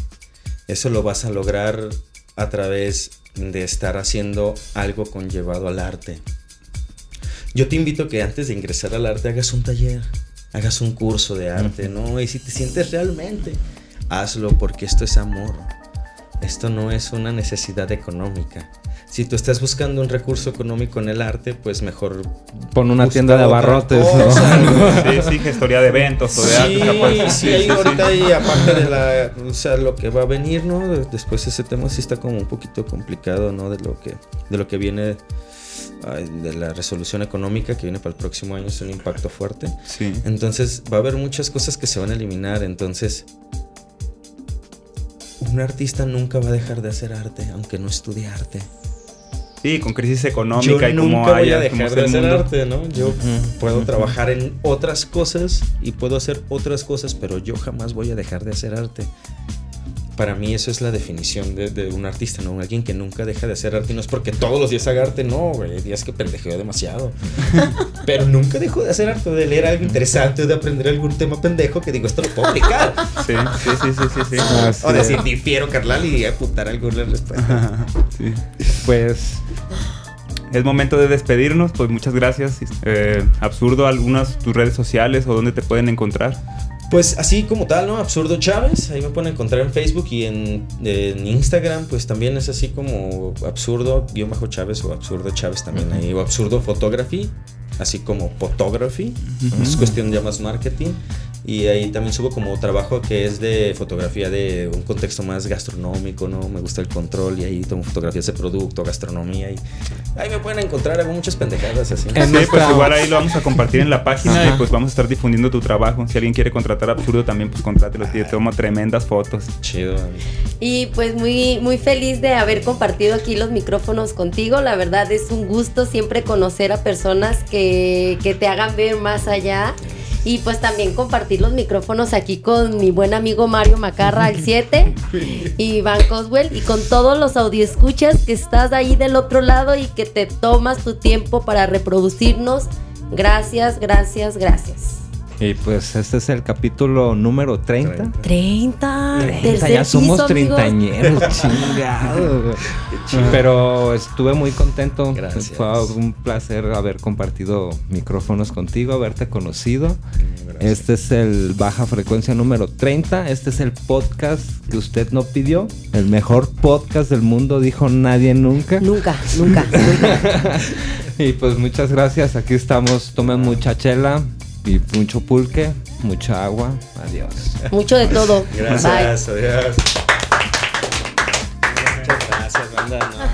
Eso lo vas a lograr a través de estar haciendo algo conllevado al arte. Yo te invito a que antes de ingresar al arte hagas un taller, hagas un curso de arte, ¿no? Y si te sientes realmente, hazlo porque esto es amor. Esto no es una necesidad económica. Si tú estás buscando un recurso económico en el arte, pues mejor pon una tienda de abarrotes. sí, sí, gestoría de eventos o de arte. Sí, sí, ahorita y aparte de la, o sea, lo que va a venir, ¿no? Después ese tema sí está como un poquito complicado, ¿no? De lo que, de lo que viene de la resolución económica que viene para el próximo año es un impacto fuerte. Sí. Entonces va a haber muchas cosas que se van a eliminar. Entonces, un artista nunca va a dejar de hacer arte, aunque no estudie arte. Sí, con crisis económica y como voy a dejar de hacer arte, ¿no? Yo puedo trabajar en otras cosas y puedo hacer otras cosas, pero yo jamás voy a dejar de hacer arte para mí eso es la definición de, un artista, ¿no? Alguien que nunca deja de hacer arte y no es porque todos los días haga arte, no, güey, hay días que pendejeo demasiado. Pero nunca dejo de hacer arte, de leer algo interesante o de aprender algún tema pendejo que digo, esto lo puedo aplicar. Sí, sí, sí, sí, sí. sí. Ah, o decir, difiero, carnal, y apuntar alguna respuesta. sí. Pues es momento de despedirnos, pues muchas gracias. Eh, absurdo, algunas tus redes sociales o dónde te pueden encontrar. Pues así como tal, ¿no? Absurdo Chávez, ahí me pueden encontrar en Facebook y en, Instagram, pues también es así como absurdo, guion bajo Chávez o absurdo Chávez también ahí, o absurdo photography, así como photography, es cuestión ya más marketing. Y ahí también subo como trabajo que es de fotografía de un contexto más gastronómico, ¿no? Me gusta el control y ahí tomo fotografías de producto, gastronomía y ahí me pueden encontrar, hago muchas pendejadas así. Sí, pues igual ahí lo vamos a compartir en la página y pues vamos a estar difundiendo tu trabajo. Si alguien quiere contratar Absurdo también, pues contrátelo, te tomo tremendas fotos. Chido. Y pues muy, muy feliz de haber compartido aquí los micrófonos contigo. La verdad es un gusto siempre conocer a personas que, que te hagan ver más allá y pues también compartir los micrófonos aquí con mi buen amigo Mario Macarra, el 7, y Van Coswell, y con todos los escuchas que estás ahí del otro lado y que te tomas tu tiempo para reproducirnos. Gracias, gracias, gracias. Y pues este es el capítulo número 30. 30. 30 ya somos treintañeros, chingado. Pero estuve muy contento. Gracias. Fue un placer haber compartido micrófonos contigo, haberte conocido. Este es el Baja Frecuencia número 30. Este es el podcast que usted no pidió. El mejor podcast del mundo, dijo nadie nunca. Nunca, nunca, nunca. y pues muchas gracias. Aquí estamos. Tomen mucha chela y mucho pulque, mucha agua. Adiós. Mucho de todo. Gracias, adiós. Muchas gracias, banda. No.